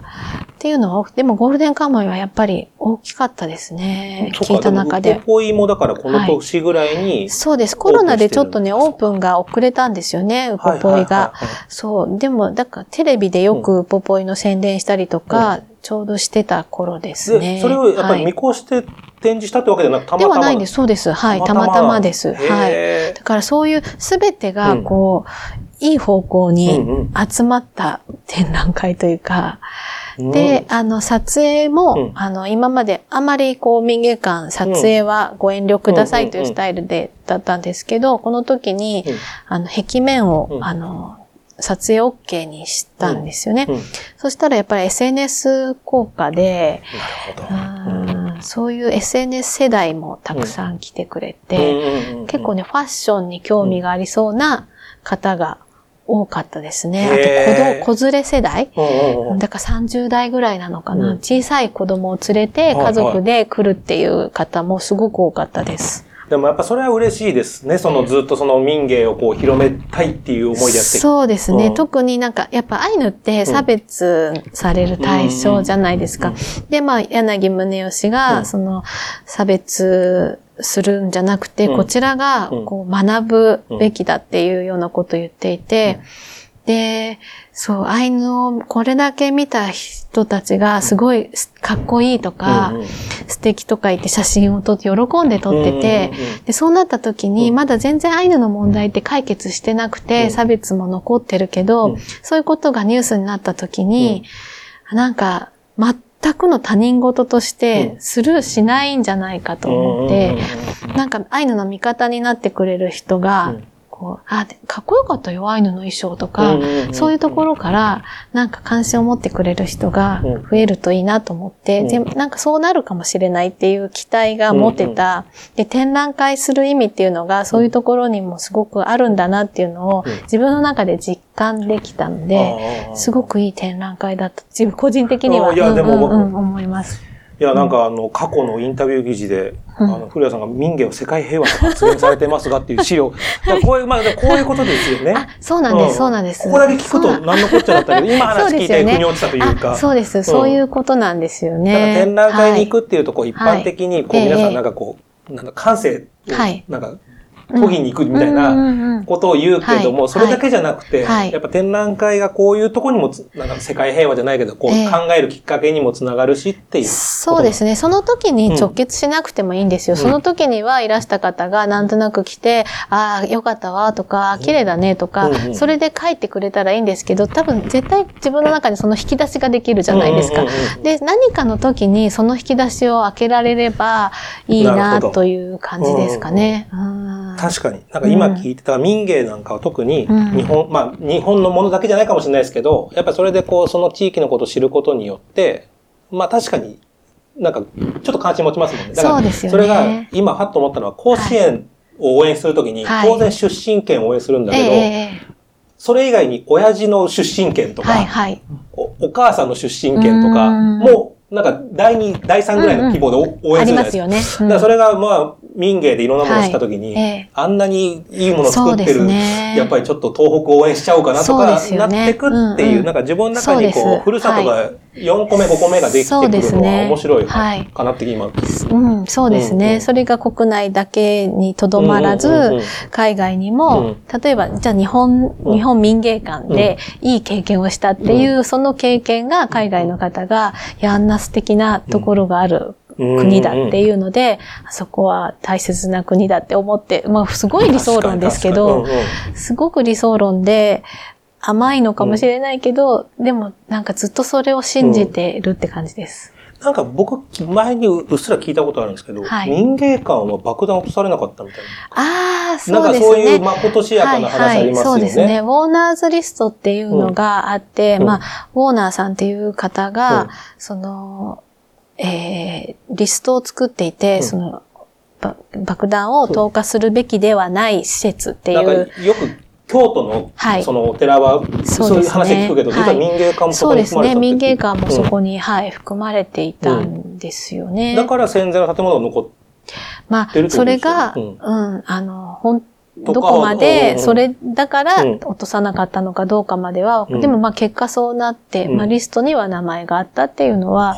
っていうのは、でもゴールデンカムイはやっぱり大きかったですね。聞いた中で。ポイもだからこの年ぐらいに、はい、そうです。コロナでちょっとね、オープンが遅れたんですよね、ウポポイが。そう。でも、だからテレビでよくウポポイの宣伝したりとか、うん、ちょうどしてた頃ですね。それをやっぱり見越して展示したってわけではなく、たまたまではないんです。そうです。はい。たまたまです。はい。だからそういうすべてが、こう、いい方向に集まった展覧会というか、うん。うん、で、あの、撮影も、うん、あの、今まであまりこう民芸館撮影はご遠慮くださいというスタイルで、だったんですけど、この時に、あの、壁面を、あの、撮影 OK にしたんですよね。そしたらやっぱり SNS 効果で、そういう SNS 世代もたくさん来てくれて、結構ね、ファッションに興味がありそうな方が多かったですね。あと子、子連れ世代？だから30代ぐらいなのかな、うん、小さい子供を連れて家族で来るっていう方もすごく多かったです。でもやっぱそれは嬉しいですね。そのずっとその民芸をこう広めたいっていう思いでやってそうですね。うん、特になんかやっぱアイヌって差別される対象じゃないですか。で、まあ柳宗義がその差別するんじゃなくて、こちらがこう学ぶべきだっていうようなことを言っていて、で、そう、アイヌをこれだけ見た人たちがすごいかっこいいとか、素敵とか言って写真を撮って喜んで撮ってて、で、そうなった時にまだ全然アイヌの問題って解決してなくて、差別も残ってるけど、そういうことがニュースになった時に、なんか、全くの他人事としてスルーしないんじゃないかと思って、なんかアイヌの味方になってくれる人がこう、あ、かっこよかったよ、アイヌの衣装とか、そういうところから、なんか関心を持ってくれる人が増えるといいなと思って、で、なんかそうなるかもしれないっていう期待が持てた、で、展覧会する意味っていうのが、そういうところにもすごくあるんだなっていうのを、自分の中で実感できたので、すごくいい展覧会だった。自分個人的には、うんうんうん、思います。いや、なんかあの、過去のインタビュー記事で、あの、古谷さんが民芸を世界平和と発言されてますがっていう資料。こういう、まあ、こういうことですよね。あ、そうなんです、そうなんです。ここだけ聞くと何のこっちゃだったけど、今話聞いて腑に落ちたというか。そうです、そういうことなんですよね。だから展覧会に行くっていうと、こう、一般的に、こう、皆さんなんかこう、なんか感性を、なんか、研ぎに行くみたいなことを言うけども、それだけじゃなくて、やっぱ展覧会がこういうとこにもなんか世界平和じゃないけど、こう考えるきっかけにもつながるしっていう。そうですね。その時に直結しなくてもいいんですよ。その時にはいらした方がなんとなく来て、ああ、よかったわとか、綺麗だねとか、それで書いてくれたらいいんですけど、多分絶対自分の中にその引き出しができるじゃないですか。で、何かの時にその引き出しを開けられればいいなという感じですかね。うん確かに。なんか今聞いてた民芸なんかは特に日本、うん、まあ日本のものだけじゃないかもしれないですけど、やっぱそれでこうその地域のことを知ることによって、まあ確かになんかちょっと関心持ちますもんね。だからそれが今はっと思ったのは甲子園を応援するときに当然出身県を応援するんだけど、それ以外に親父の出身県とか、お母さんの出身県とかもなんか第2、第3ぐらいの規模で応援するじゃないですか。ありますよね。だからそれがまあ民芸でいろんなものをしたときに、はいえ。あんなにいいものを作ってる、ね、やっぱりちょっと東北応援しちゃおうかなとか、なってくっていう、うんうん、なんか自分の中にこう、ふるさとが4個目、5個目ができてくるのは面白いかなって今。うん、そうですね。うんうん、それが国内だけにとどまらず、うんうんうん、海外にも、例えば、じゃあ日本、日本民芸館でいい経験をしたっていう、その経験が海外の方が、いや、あんな素敵なところがある。国だっていうので、あそこは大切な国だって思って、まあすごい理想論ですけど、すごく理想論で甘いのかもしれないけど、でもなんかずっとそれを信じてるって感じです。なんか僕、前にうっすら聞いたことあるんですけど、はい、民芸館は爆弾落とされなかったみたいな。ああ、そうですね。なんかそういうまことしやかな話ありますよね、はいはい。そうですね。ウォーナーズリストっていうのがあって、うん、まあ、ウォーナーさんっていう方が、うん、その、えー、リストを作っていて、うん、その、爆弾を投下するべきではない施設っていう。よく京都の、はい、そのお寺は、そういう話聞くけど、実は民芸館もそこに含まれてそうですね。民芸館もそこに、うん、はい、含まれていたんですよね。だから戦前の建物が残ってるまあ、それが、うん、うん、あの、本どこまで、それだから落とさなかったのかどうかまでは、でもまあ結果そうなって、まあリストには名前があったっていうのは、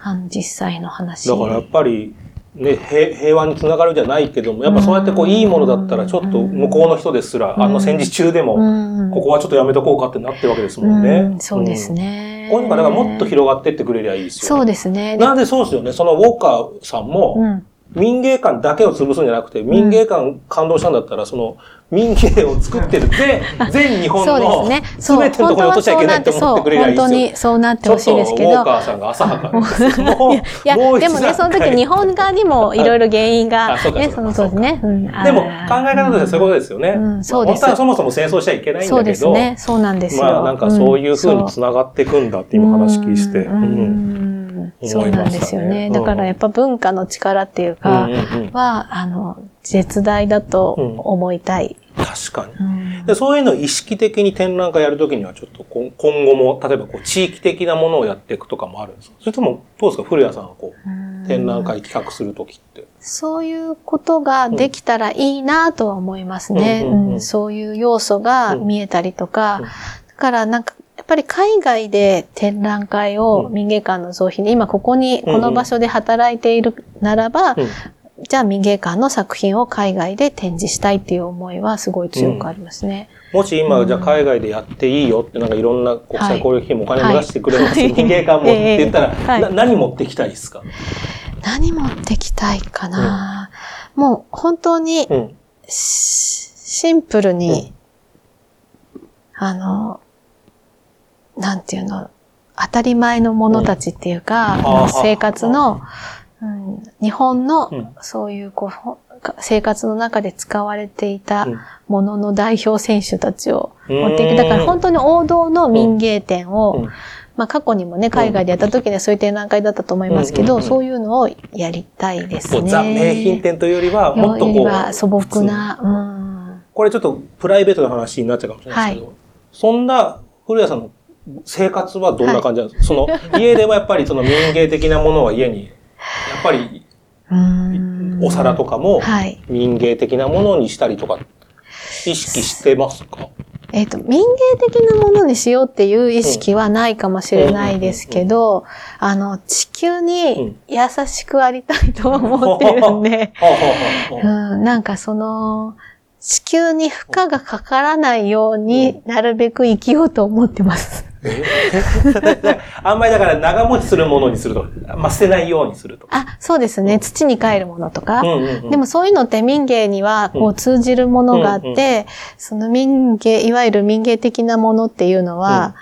あの実際の話。だからやっぱり、ね、平和につながるじゃないけども、やっぱそうやってこういいものだったらちょっと向こうの人ですら、あの戦時中でも、ここはちょっとやめとこうかってなってるわけですもんね。そうですね。こういうのがだからもっと広がってってくれりゃいいですよね。そうですね。なんでそうですよね。そのウォーカーさんも、民芸館だけを潰すんじゃなくて、民芸館感動したんだったら、その、民芸を作ってる 全、全日本の、すべてのところに落としちゃいけないって思ってくれる本当にそうなってほしいですけど。ウォーカーさんが浅はか いや、でもね、その時日本側にもいろいろ原因が、ね、その当時ね。でも、考え方としてそういうことですよね。そうです。本当はそもそも戦争しちゃいけないんだけど。そうですね。そうなんですよ。まあ、なんかそういうふうに繋がっていくんだって今話聞いそうなんですよね。だからやっぱ文化の力っていうか、は、あの、絶大だと思いたい。確かに、で。そういうのを意識的に展覧会やるときには、ちょっと今後も、例えばこう地域的なものをやっていくとかもあるんですか？それとも、どうですか古谷さんがこう、展覧会企画するときって。そういうことができたらいいなとは思いますね。そういう要素が見えたりとか、だからなんかやっぱり海外で展覧会を民芸館の造品で、今ここに、この場所で働いているならば、じゃあ民芸館の作品を海外で展示したいっていう思いはすごい強くありますね。うん、もし今、じゃあ海外でやっていいよって、なんかい。ろんな国際交流費もお金も出してくれます、はい、民芸館もって言ったら、はい、何持ってきたいですか？何持ってきたいかな、うん、もう本当に、シンプルに、あの、なんていうの、当たり前のものたちっていうか、うん、生活の、うん、日本の、そういうこう、生活の中で使われていたものの代表選手たちを持っていく。だから本当に王道の民芸店を、まあ過去にもね、海外でやった時にはそういう展覧会だったと思いますけど、そういうのをやりたいですね。ザ・名品店というよりは、もっとこう。素朴な、うん。これちょっとプライベートな話になっちゃうかもしれないですけど、はい、そんな古谷さんの生活はどんな感じなんですか、はい、その、家でもやっぱりその民芸的なものは家に、やっぱり、お皿とかも民芸的なものにしたりとか、意識してますか、えっ、と、民芸的なものにしようっていう意識はないかもしれないですけど、あの、地球に優しくありたいと思ってるんで、うん、なんかその、地球に負荷がかからないようになるべく生きようと思ってます。あんまりだから長持ちするものにすると、まあ、捨てないようにすると。あ、そうですね。土に帰るものとか。でもそういうのって民芸にはこう通じるものがあって、その民芸、いわゆる民芸的なものっていうのは、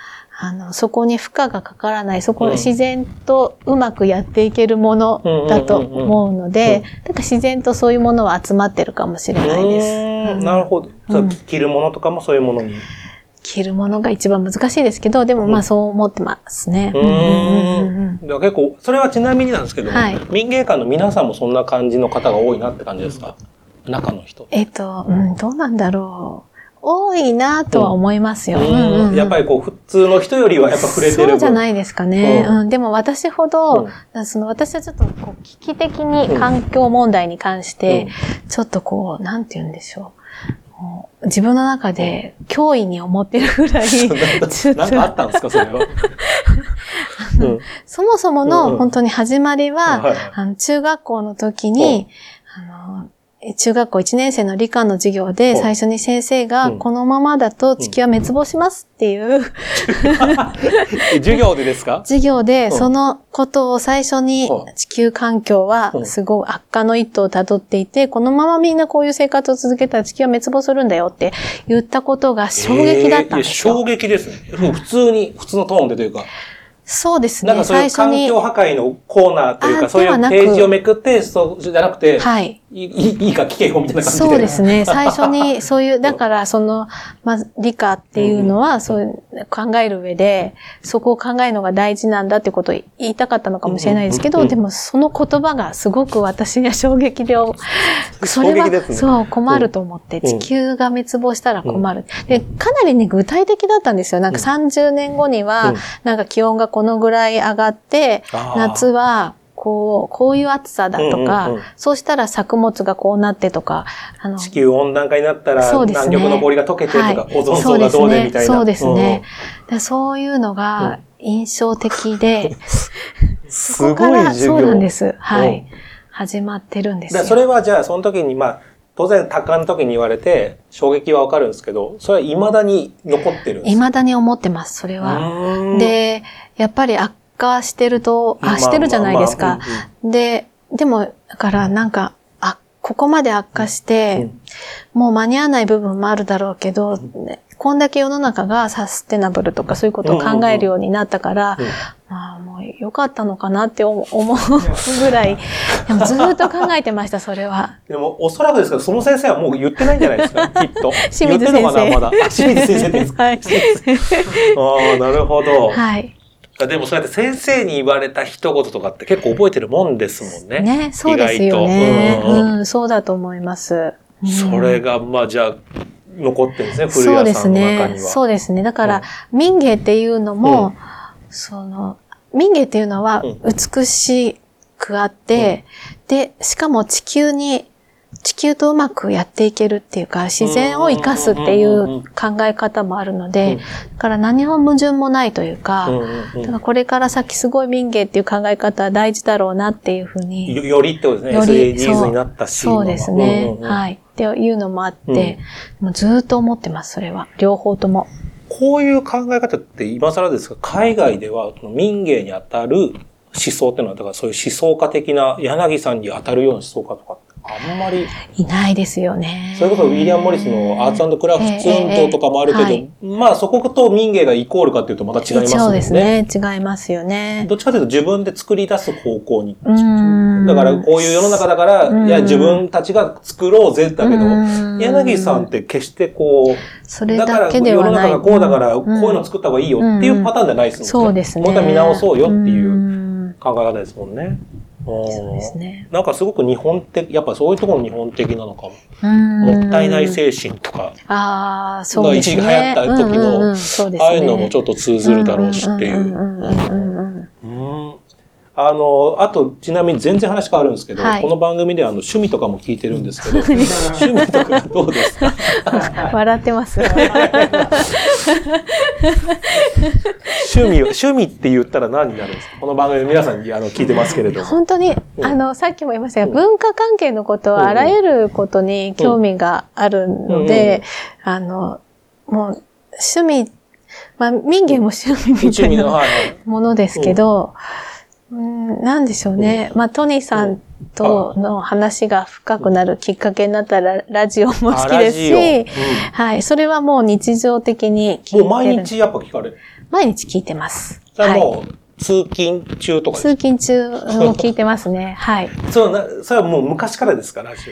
あの、そこに負荷がかからない、そこ自然とうまくやっていけるものだと思うので、だから自然とそういうものは集まってるかもしれないです。なるほど。着るものとかもそういうものに。着るものが一番難しいですけど、でもまあそう思ってますね。うん。結構、それはちなみになんですけど、はい、民芸館の皆さんもそんな感じの方が多いなって感じですか？中の人。えっ、と、うん、どうなんだろう。多いなとは思いますよ。やっぱりこう、普通の人よりはやっぱ触れてる。そうじゃないですかね。うん、でも私ほど、その私はちょっとこう危機的に環境問題に関して、ちょっとこう、なんて言うんでしょう。自分の中で脅威に思ってるぐらい、なんかあったんですか、それは？そもそもの本当に始まりは、あの中学校の時に、あの中学校1年生の理科の授業で最初に先生が、このままだと地球は滅亡しますっていう、授業でですか？授業で、そのことを最初に地球環境はすごい悪化の一途を辿っていて、このままみんなこういう生活を続けたら地球は滅亡するんだよって言ったことが衝撃だったんですよ。衝撃ですね。普通に、普通のトーンでというか。そうですね。なんかそういう環境破壊のコーナーというか、そういうページをめくって、そうじゃなくて、はい。いいいか聞けよみたいな感じで。そうですね。最初にそういう、だからその、まあ、理科っていうのは、そういう考える上で、そこを考えるのが大事なんだってことを言いたかったのかもしれないですけど、でもその言葉がすごく私には衝撃で、それは、ね、そう困ると思って、地球が滅亡したら困る。で、かなりね、具体的だったんですよ。なんか30年後には、なんか気温がこのぐらい上がって、夏は、こう、こういう暑さだとか、うんうんうん、そうしたら作物がこうなってとか、あの、地球温暖化になったら、ね、南極の氷が溶けてとか、はい、オゾン層がどうでみたいな。そうですね。そうそういうのが印象的で、そこからそうなんです。はい。始まってるんですよ。それはじゃあ、その時に、まあ、当然、多感の時に言われて、衝撃はわかるんですけど、それは未だに残ってるんです未だに思ってます、それは。で、やっぱり悪化してると、あ、してるじゃないですか。で、でも、だからなんか、あ、ここまで悪化して、もう間に合わない部分もあるだろうけど、こんだけ世の中がサステナブルとかそういうことを考えるようになったから、まあもう良かったのかなって思うぐらい、でもずっと考えてました、それは。でもおそらくですけど、その先生はもう言ってないんじゃないですか、きっと。清水先生。言ってんのかな、まだ。清水先生ですか。はい。ああ、なるほど。はい。でもそうやって先生に言われた一言とかって結構覚えてるもんですもんね。ね、そうですよね。うん、うん、そうだと思います。うん、それが、まあじゃあ、残ってるんですね、古谷さんの中には。そうですね。そうですね。だから、民芸っていうのも、うん、その、民芸っていうのは美しくあって、で、しかも地球に地球とうまくやっていけるっていうか、自然を生かすっていう考え方もあるので、だから何も矛盾もないというか、だからこれから先すごい民芸っていう考え方は大事だろうなっていうふうに。よりってことですね。SDGs になったし。そうですね。はい。っていうのもあって、もうずっと思ってます、それは。両方とも。こういう考え方って今更ですが、海外では民芸に当たる思想っていうのは、だからそういう思想家的な柳さんに当たるような思想家とかあんまり。いないですよね。それこそウィリアム・モリスのアーツクラフト運動とかもあるけど、えーえーはい、まあそこと民芸がイコールかっていうとまた違いますよね。そうですね。違いますよね。どっちかというと自分で作り出す方向に。だからこういう世の中だから、いや自分たちが作ろうぜだけど、柳さんって決してこう、それだから世の中がこうだからこういうの作った方がいいよっていうパターンじゃないですもんね。そうですね。もう一回見直そうよっていう考え方ですもんね。そうですね。なんかすごく日本的、やっぱそういうところ日本的なのかも。もったいない精神とか。ああ、そうですね。一時流行った時の、ああいうのもちょっと通ずるだろうしっていう。あの、あと、ちなみに全然話変わるんですけど、はい、この番組ではあの趣味とかも聞いてるんですけど、趣味。とかどうですか？笑ってます。趣味、趣味って言ったら何になるんですか？この番組皆さんにあの聞いてますけれども。本当に、あの、さっきも言いましたが、文化関係のことはあらゆることに興味があるので、あの、もう、趣味、まあ、民芸も趣味みたいなものですけど、うん、なんでしょうね。まあ、トニーさんとの話が深くなるきっかけになったら、ラジオも好きですし、うん、はい。それはもう日常的に聞いてる。もう毎日やっぱ聞かれる？毎日聞いてます。それはもう、通勤中とか通勤中も聞いてますね。はい。そうな、それはもう昔からですか、ラジ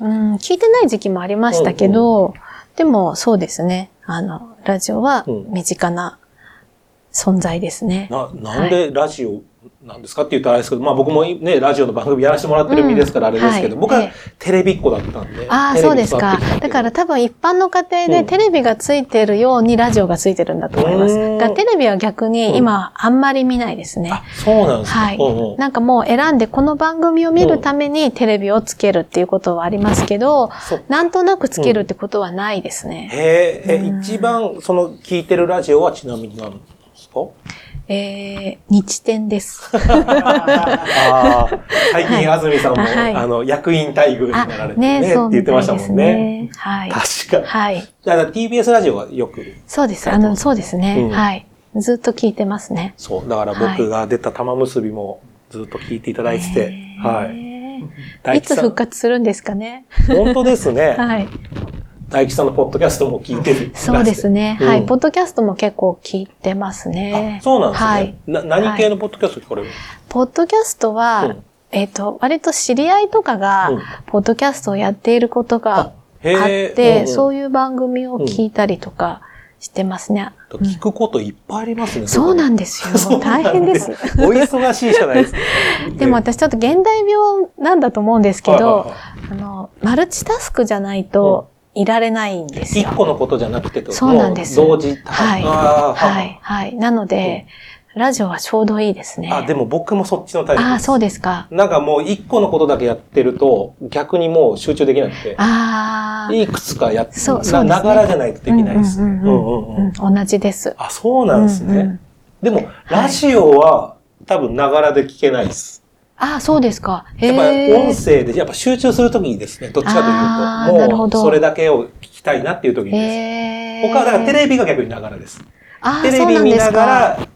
オ。うん、聞いてない時期もありましたけど、うんうん、でもそうですね。あの、ラジオは身近な存在ですね。な、なんでラジオなんですかって言ったらあれですけど、まあ僕もね、ラジオの番組やらせてもらってる身ですからあれですけど、うんはい、僕はテレビっ子だったんで。ああ、そうですか。だから多分一般の家庭でテレビがついてるようにラジオがついてるんだと思います。うん、がテレビは逆に今あんまり見ないですね。あ、そうなんですか。はい、うんうん。なんかもう選んでこの番組を見るためにテレビをつけるっていうことはありますけど、なんとなくつけるってことはないですね。へえ、一番その聞いてるラジオはちなみに何かえー、日天です。あ最近、安住さんも、はい、あの、役員待遇になられてね、ねって言ってましたもんね。ねはい。確かに。はい。じゃあ、TBS ラジオはよく？そうです。あの、そうですね、うん。はい。ずっと聞いてますね。そう。だから僕が出た玉結びもずっと聞いていただいてて、はい。いつ復活するんですかね。本当ですね。はい。大吉さんのポッドキャストも聞いてる そうですね、うん、はい。ポッドキャストも結構聞いてますね。そうなんですね。はい。な何系のポッドキャスト聞かれる、はい、ポッドキャストは、うん、えっ、ー、と、割と知り合いとかが、ポッドキャストをやっていることがあって、うん、そういう番組を聞いたりとか、してますね。聞くこといっぱいありますね。そうなんですよ。大変です。お忙しいじゃないですか。でも私ちょっと現代病なんだと思うんですけど、あの、マルチタスクじゃないと、いられないんですよ。一個のことじゃなくてそうなんです。同時？はい。はい。はい。なので、ラジオはちょうどいいですね。あ、でも僕もそっちのタイプです。あ、そうですか。なんかもう一個のことだけやってると、逆にもう集中できなくて。ああ。いくつかやって、そうそう、ね、ながらじゃないとできないです。同じです。あ、そうなんですね。うんうん、でも、ラジオは多分ながらで聞けないです。ああ、そうですか。やっぱり音声で、やっぱ集中するときにですね、どっちかというと、もうそれだけを聞きたいなっていうときにです。他はだからテレビが逆にながらです。テレビ見ながら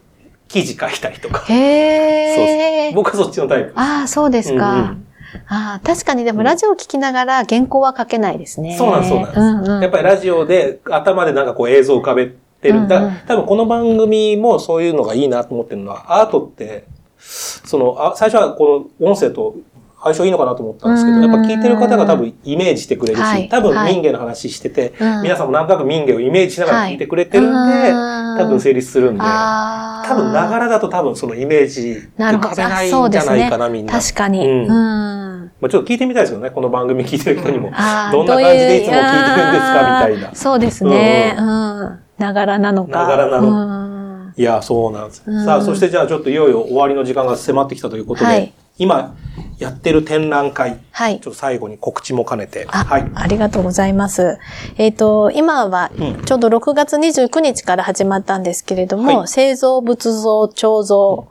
記事書いたりとか。へそう僕はそっちのタイプです。ああ、そうですか。うんうんああ、確かにでもラジオ聞きながら原稿は書けないですね。そうなんです、そうなんです。うんうん、やっぱりラジオで頭でなんかこう映像を浮かべてる。うんうん、多分この番組もそういうのがいいなと思ってるのは、アートってその、あ最初はこの音声と相性いいのかなと思ったんですけど、やっぱ聞いてる方が多分イメージしてくれるし、多分民芸の話してて、皆さんもなんとなく民芸をイメージしながら聞いてくれてるんで、多分成立するんで、多分ながらだと多分そのイメージ浮かべないんじゃないかな、みんな。確かに。うん。まあちょっと聞いてみたいですよね、この番組聞いてる人にも。どんな感じでいつも聞いてるんですか、みたいな。そうですね。うん。ながらなのか。ながらなの。いや、そうなんです。うん、さあ、そしてじゃあちょっといよいよ終わりの時間が迫ってきたということで、はい、今やってる展覧会、はい、ちょっと最後に告知も兼ねて。はい。ありがとうございます。えっ、ー、と、今はちょうど6月29日から始まったんですけれども、はい、製造仏像彫像、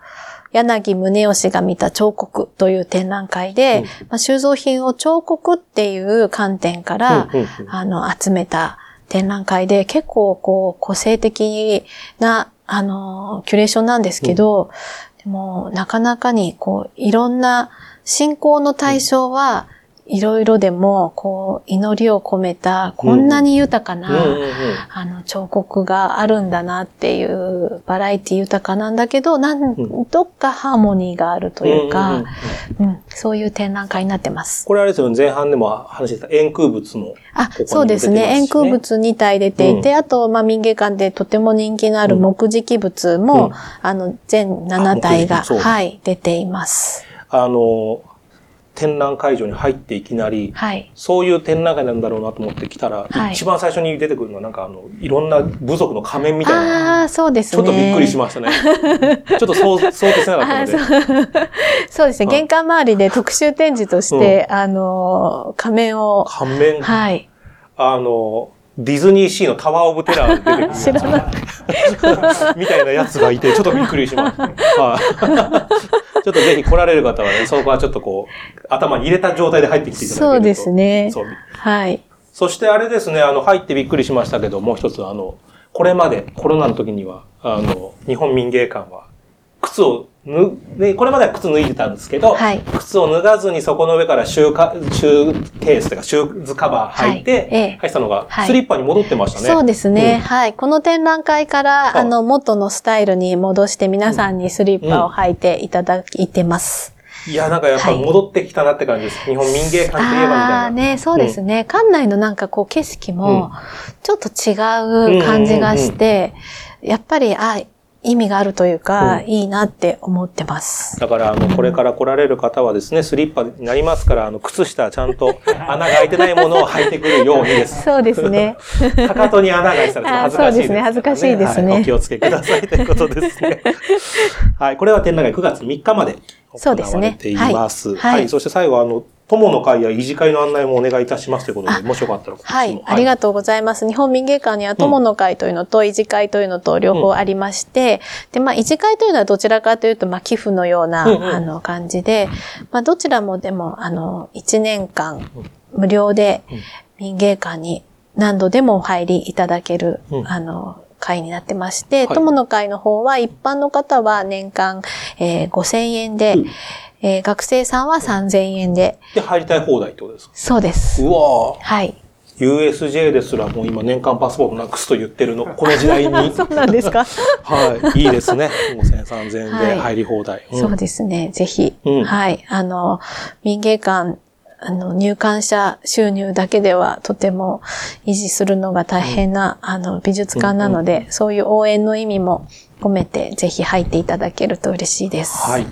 柳宗義が見た彫刻という展覧会で、うん、まあ、収蔵品を彫刻っていう観点から、うんうんうん、あの、集めた展覧会で、結構こう、個性的なあの、キュレーションなんですけど、うん、でも、なかなかに、こう、いろんな、信仰の対象は、いろいろでも、こう、祈りを込めた、こんなに豊かな、あの、彫刻があるんだなっていう、バラエティ豊かなんだけど、なんどっかハーモニーがあるというか、うん、そういう展覧会になってます。これあれですよね、前半でも話してた円空仏も、あ、そうですね。円空仏2体出ていて、うん、あと、まあ、民芸館でとても人気のある木磁仏も、うん、あの、全7体が、はい、出ています。あの、展覧会場に入っていきなり、はい、そういう展覧会なんだろうなと思って来たら、はい、一番最初に出てくるのはなんかあの、いろんな部族の仮面みたいな。ああ、そうですね。ちょっとびっくりしましたね。ちょっとそう、そうとせなかったので。そうですね。玄関周りで特集展示として、うん、あの、仮面を。仮面はい。あの、ディズニーシーのタワーオブテラー出てくる。知らない。みたいなやつがいて、ちょっとびっくりしました。ちょっとぜひ来られる方はね、そこはちょっとこう、頭に入れた状態で入ってきていただけると。そうですね。はい。そしてあれですね、あの、入ってびっくりしましたけど、もう一つ、あの、これまでコロナの時には、あの、日本民芸館は、靴をぬ、で、これまでは靴脱いでたんですけど、はい、靴を脱がずにそこの上からシューカ、シューケースというかシューズカバー履いて、はい、履いたのが、スリッパに戻ってましたね。そうですね、うん、はい。この展覧会から、あの、元のスタイルに戻して皆さんにスリッパを履いていただいてます。いや、なんかやっぱ戻ってきたなって感じです。日本民芸館といえばみたいな。ああね、そうですね。館内のなんかこう景色も、ちょっと違う感じがして、やっぱり、あ、意味があるというか、うん、いいなって思ってます。だから、あの、これから来られる方はですね、スリッパになりますから、あの、靴下ちゃんと穴が開いてないものを履いてくるようにです。そうですね。かかとに穴が開いてたら恥ずかしいです、ね、そうですね、恥ずかしいですね、はい、お気をつけくださいということですね。はい、これは展覧会9月3日まで行われています。はい、はい、そして最後、あの、友の会や維持会の案内もお願いいたしますということで、もしよかったらはい、ありがとうございます。日本民芸館には友の会というのと維持会というのと両方ありまして、で、まあ、維持会というのはどちらかというと、まあ、寄付のような、あの、感じで、まあ、どちらもでも、あの、1年間無料で民芸館に何度でもお入りいただける、あの、会になってまして、友の会の方は一般の方は年間、えー、5000円で、えー、学生さんは3000円で。で、入りたい放題ってことですか？そうです。うわはい。USJ ですらもう今年間パスポートなくすと言ってるの、この時代に。そうなんですか？はい。いいですね。5000、3000円で入り放題。はいうん、そうですね。ぜひ。うん、はい。あの、民芸館、あの、入館者収入だけではとても維持するのが大変な、うん、あの、美術館なので、うんうん、そういう応援の意味も込めて、ぜひ入っていただけると嬉しいです。はい。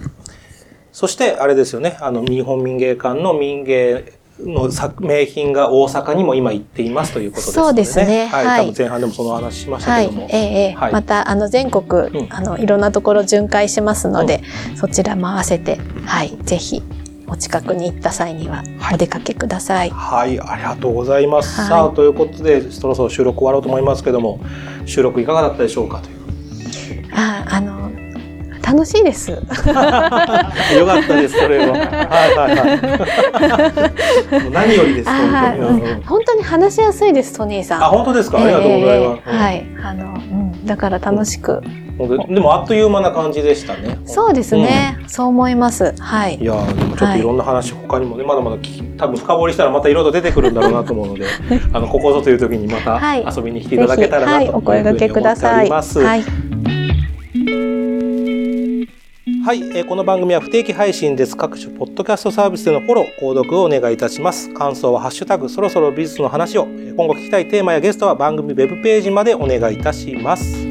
そして、あれですよね、あの、日本民芸館の民芸の作名品が大阪にも今行っていますということですね。そうですね。はい。はい、多分前半でもその話しましたけども。はい、ええーはい、また、あの、全国、うん、あの、いろんなところ巡回しますので、うん、そちらも合わせて、はい、ぜひ、お近くに行った際にはお出かけください。はい、はい、ありがとうございます。さあ、ということで、そろそろ収録終わろうと思いますけども、収録いかがだったでしょうかという。あ、あの、楽しいです。よかったです、それは。はいはいはい。何よりです、本当に、話しやすいです、トニーさん。あ、本当ですか？ありがとうございます。はい、あの、うん、だから楽しく。でもあっという間な感じでしたね。そうですね。そう思います。はい。いやでもちょっといろんな話、他にもねまだまだ多分深掘りしたらまたいろいろ出てくるんだろうなと思うので、あのここぞという時にまた遊びに来ていただけたらなというふうに思っております。はい。はい、えー、この番組は不定期配信です。各種ポッドキャストサービスでのフォロー、購読をお願いいたします。感想はハッシュタグ、そろそろ美術の話を、今後聞きたいテーマやゲストは番組ウェブページまでお願いいたします。